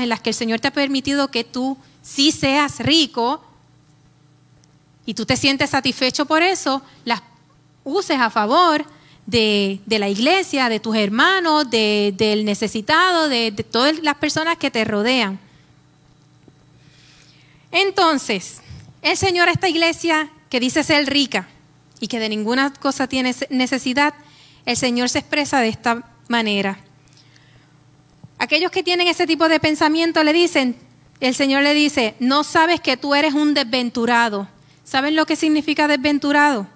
en las que el Señor te ha permitido que tú sí seas rico, y tú te sientes satisfecho por eso, las uses a favor de, la iglesia, de tus hermanos, del necesitado, de, de todas las personas que te rodean. Entonces, el Señor a esta iglesia que dice ser rica y que de ninguna cosa tiene necesidad, el Señor se expresa de esta manera. Aquellos que tienen ese tipo de pensamiento le dicen, el Señor le dice, no sabes que tú eres un desventurado, ¿Saben lo que significa desventurado?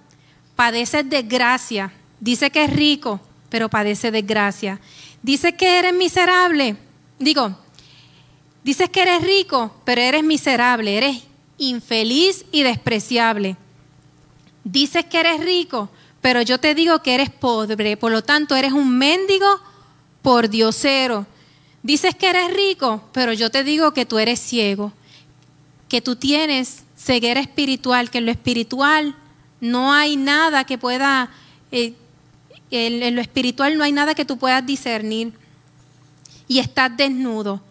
Padece desgracia. Dice que es rico, pero padece desgracia. Dice que eres miserable. Digo, dices que eres rico, pero eres miserable, eres infeliz y despreciable. Dices que eres rico, pero yo te digo que eres pobre, por lo tanto eres un mendigo por diosero. Dices que eres rico, pero yo te digo que tú eres ciego, que tú tienes ceguera espiritual, que en lo espiritual no hay nada que pueda, eh, en, lo espiritual no hay nada que tú puedas discernir y estás desnudo.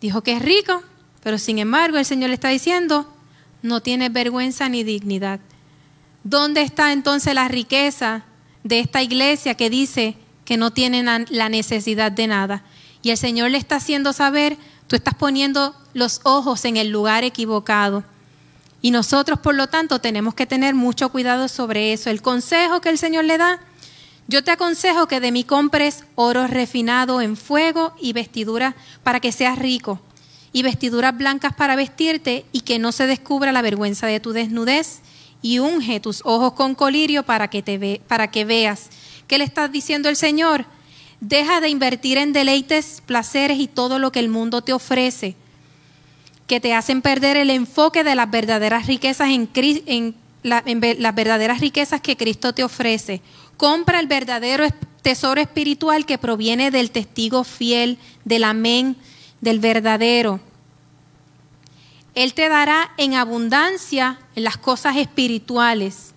Dijo que es rico, pero sin embargo el Señor le está diciendo, no tienes vergüenza ni dignidad. ¿Dónde está entonces la riqueza de esta iglesia que dice que no tienen la necesidad de nada? Y el Señor le está haciendo saber, tú estás poniendo los ojos en el lugar equivocado. Y nosotros, por lo tanto, tenemos que tener mucho cuidado sobre eso. El consejo que el Señor le da, yo te aconsejo que de mí compres oro refinado en fuego y vestiduras para que seas rico, y vestiduras blancas para vestirte y que no se descubra la vergüenza de tu desnudez, y unge tus ojos con colirio para que, te ve, para que veas. ¿Qué le está diciendo el Señor? Deja de invertir en deleites, placeres y todo lo que el mundo te ofrece que te hacen perder el enfoque de las verdaderas riquezas en, las verdaderas riquezas que Cristo te ofrece. Compra el verdadero tesoro espiritual que proviene del testigo fiel, del amén, del verdadero. Él te dará en abundancia en las cosas espirituales,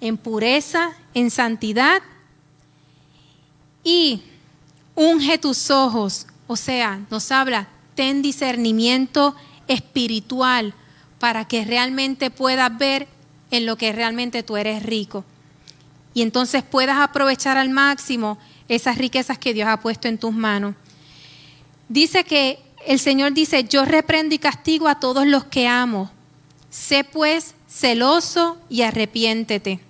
en pureza, en santidad y unge tus ojos. O sea, nos habla, ten discernimiento espiritual para que realmente puedas ver en lo que realmente tú eres rico. Y entonces puedas aprovechar al máximo esas riquezas que Dios ha puesto en tus manos. Dice que el Señor dice, yo reprendo y castigo a todos los que amo. Sé pues celoso y arrepiéntete.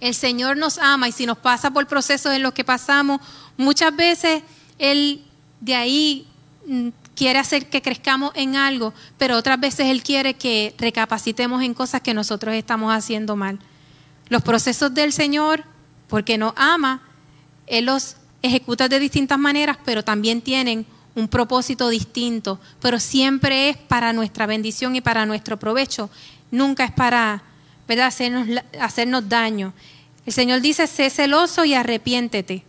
El Señor nos ama y si nos pasa por procesos en los que pasamos, muchas veces Él de ahí mm, quiere hacer que crezcamos en algo, pero otras veces Él quiere que recapacitemos en cosas que nosotros estamos haciendo mal. Los procesos del Señor, porque nos ama, Él los ejecuta de distintas maneras, pero también tienen un propósito distinto, pero siempre es para nuestra bendición y para nuestro provecho, nunca es para Hacernos, hacernos daño. El Señor dice, sé celoso y arrepiéntete,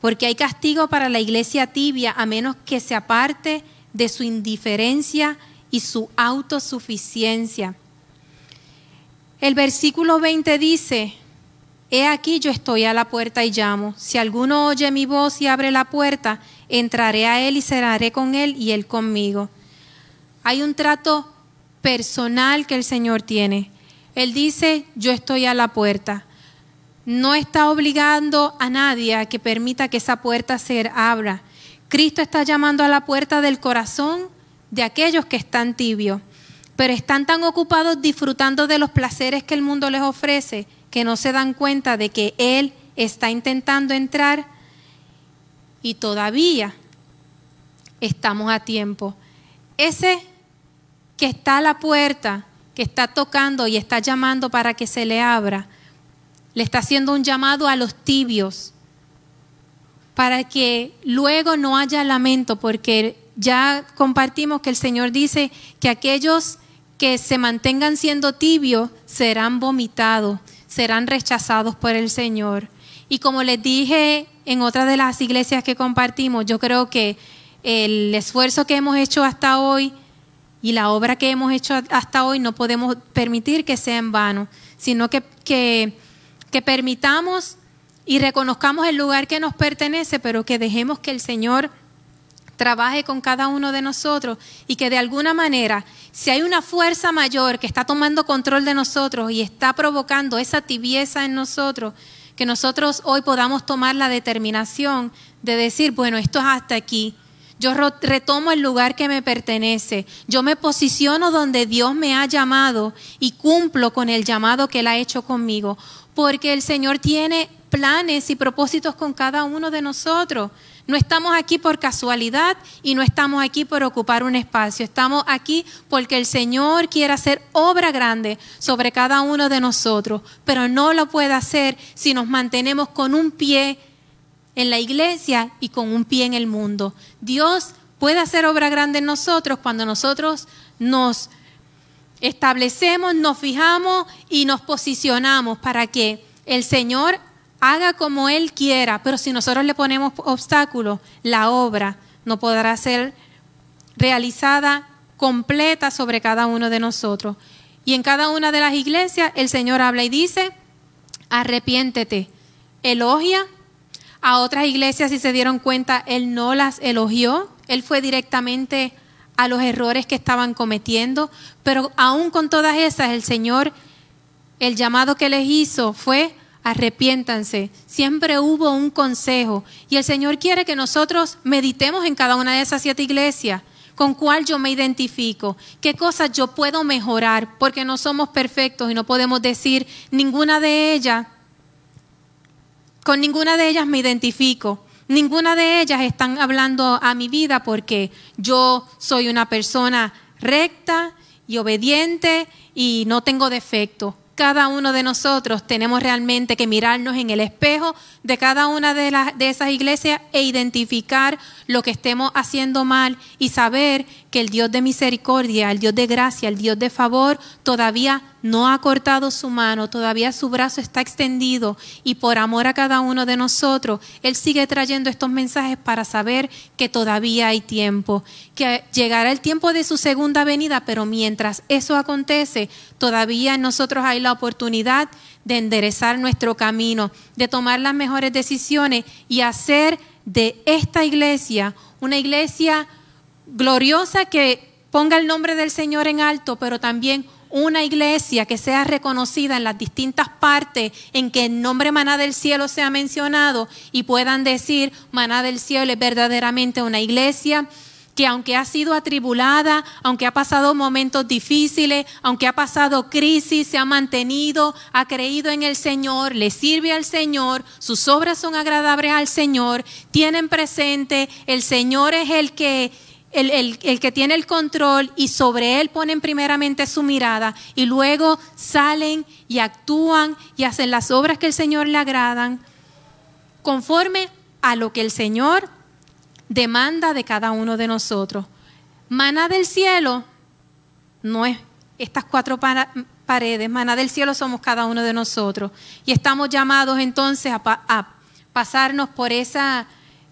porque hay castigo para la iglesia tibia a menos que se aparte de su indiferencia y su autosuficiencia. El versículo 20 dice, He aquí yo estoy a la puerta y llamo. Si alguno oye mi voz y abre la puerta, entraré a él y cenaré con él y él conmigo. Hay un trato personal que el Señor tiene. Él dice, yo estoy a la puerta. No está obligando a nadie a que permita que esa puerta se abra. Cristo está llamando a la puerta del corazón de aquellos que están tibios, pero están tan ocupados disfrutando de los placeres que el mundo les ofrece que no se dan cuenta de que Él está intentando entrar y todavía estamos a tiempo. Ese que está a la puerta, está tocando y está llamando para que se le abra, le está haciendo un llamado a los tibios, para que luego no haya lamento, porque ya compartimos que el Señor dice que aquellos que se mantengan siendo tibios serán vomitados serán rechazados por el Señor. Y como les dije en otra de las iglesias que compartimos, yo creo que el esfuerzo que hemos hecho hasta hoy y la obra que hemos hecho hasta hoy no podemos permitir que sea en vano, sino que, que, permitamos y reconozcamos el lugar que nos pertenece, pero que dejemos que el Señor trabaje con cada uno de nosotros y que de alguna manera, si hay una fuerza mayor que está tomando control de nosotros y está provocando esa tibieza en nosotros, que nosotros hoy podamos tomar la determinación de decir, bueno, esto es hasta aquí. Yo retomo el lugar que me pertenece. Yo me posiciono donde Dios me ha llamado y cumplo con el llamado que Él ha hecho conmigo. Porque el Señor tiene planes y propósitos con cada uno de nosotros. No estamos aquí por casualidad y no estamos aquí por ocupar un espacio. Estamos aquí porque el Señor quiere hacer obra grande sobre cada uno de nosotros, pero no lo puede hacer si nos mantenemos con un pie en la iglesia y con un pie en el mundo. Dios puede hacer obra grande en nosotros cuando nosotros nos establecemos, nos fijamos y nos posicionamos para que el Señor haga como Él quiera, pero si nosotros le ponemos obstáculos, la obra no podrá ser realizada completa sobre cada uno de nosotros. Y en cada una de las iglesias el Señor habla y dice, arrepiéntete, elogia. A otras iglesias, si se dieron cuenta, Él no las elogió, Él fue directamente a los errores que estaban cometiendo, pero aún con todas esas, el Señor, el llamado que les hizo fue arrepiéntanse. Siempre hubo un consejo y el Señor quiere que nosotros meditemos en cada una de esas siete iglesias. ¿Con cuál yo me identifico? ¿Qué cosas yo puedo mejorar? Porque no somos perfectos y no podemos decir ninguna de ellas. Con ninguna de ellas me identifico. Ninguna de ellas están hablando a mi vida porque yo soy una persona recta y obediente y no tengo defecto cada uno de nosotros tenemos realmente que mirarnos en el espejo de cada una de, las, de esas iglesias e identificar lo que estemos haciendo mal y saber que el Dios de misericordia, el Dios de gracia, el Dios de favor, todavía no ha cortado su mano, todavía su brazo está extendido y por amor a cada uno de nosotros, Él sigue trayendo estos mensajes para saber que todavía hay tiempo, que llegará el tiempo de su segunda venida, pero mientras eso acontece, todavía en nosotros hay la oportunidad de enderezar nuestro camino, de tomar las mejores decisiones y hacer de esta iglesia una iglesia gloriosa que ponga el nombre del Señor en alto, pero también una iglesia que sea reconocida en las distintas partes en que el nombre maná del cielo sea mencionado y puedan decir maná del cielo es verdaderamente una iglesia que aunque ha sido atribulada, aunque ha pasado momentos difíciles, aunque ha pasado crisis, se ha mantenido, ha creído en el Señor, le sirve al Señor, sus obras son agradables al Señor, tienen presente, el Señor es el que el, el, que tiene el control y sobre él ponen primeramente su mirada y luego salen y actúan y hacen las obras que el Señor le agradan conforme a lo que el Señor demanda de cada uno de nosotros. Maná del cielo no es estas cuatro paredes, maná del cielo somos cada uno de nosotros y estamos llamados entonces a pasarnos por esa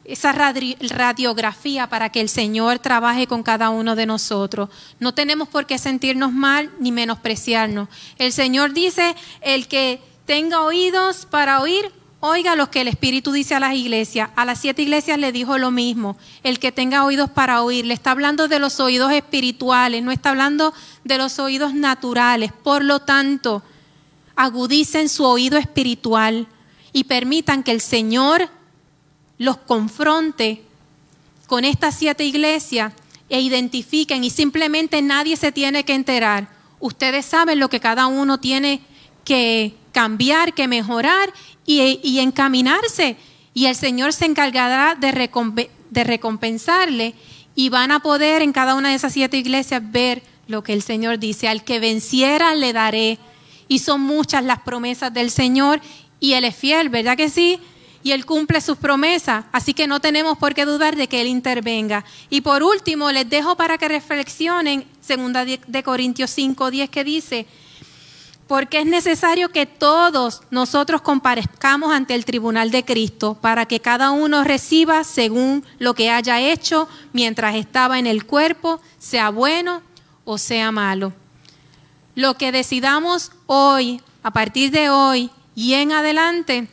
esa radiografía para que el Señor trabaje con cada uno de nosotros. No tenemos por qué sentirnos mal ni menospreciarnos. El Señor dice, el que tenga oídos para oír, oiga lo que el Espíritu dice a las iglesias. A las siete iglesias le dijo lo mismo. El que tenga oídos para oír, le está hablando de los oídos espirituales, no está hablando de los oídos naturales. Por lo tanto, agudicen su oído espiritual y permitan que el Señor los confronte con estas siete iglesias e identifiquen y simplemente nadie se tiene que enterar. Ustedes saben lo que cada uno tiene que cambiar, que mejorar y, encaminarse. Y el Señor se encargará de, de recompensarle y van a poder en cada una de esas siete iglesias ver lo que el Señor dice. Al que venciera le daré. Y son muchas las promesas del Señor y Él es fiel, ¿verdad que sí? Y Él cumple sus promesas, así que no tenemos por qué dudar de que Él intervenga. Y por último, les dejo para que reflexionen, segunda de Corintios 5, 10, que dice, porque es necesario que todos nosotros comparezcamos ante el tribunal de Cristo para que cada uno reciba según lo que haya hecho mientras estaba en el cuerpo, sea bueno o sea malo. Lo que decidamos hoy, a partir de hoy y en adelante,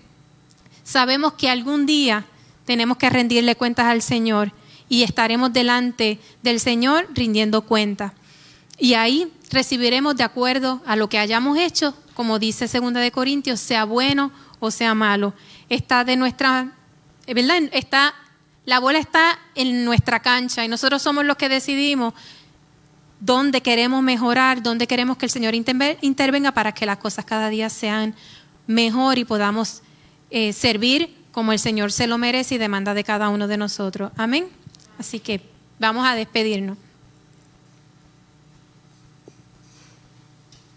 sabemos que algún día tenemos que rendirle cuentas al Señor y estaremos delante del Señor rindiendo cuentas. Y ahí recibiremos de acuerdo a lo que hayamos hecho, como dice segunda de Corintios, sea bueno o sea malo. Está de nuestra, ¿verdad? Está la bola está en nuestra cancha y nosotros somos los que decidimos dónde queremos mejorar, dónde queremos que el Señor intervenga para que las cosas cada día sean mejor y podamos eh, servir como el Señor se lo merece y demanda de cada uno de nosotros. Amén. Así que vamos a despedirnos.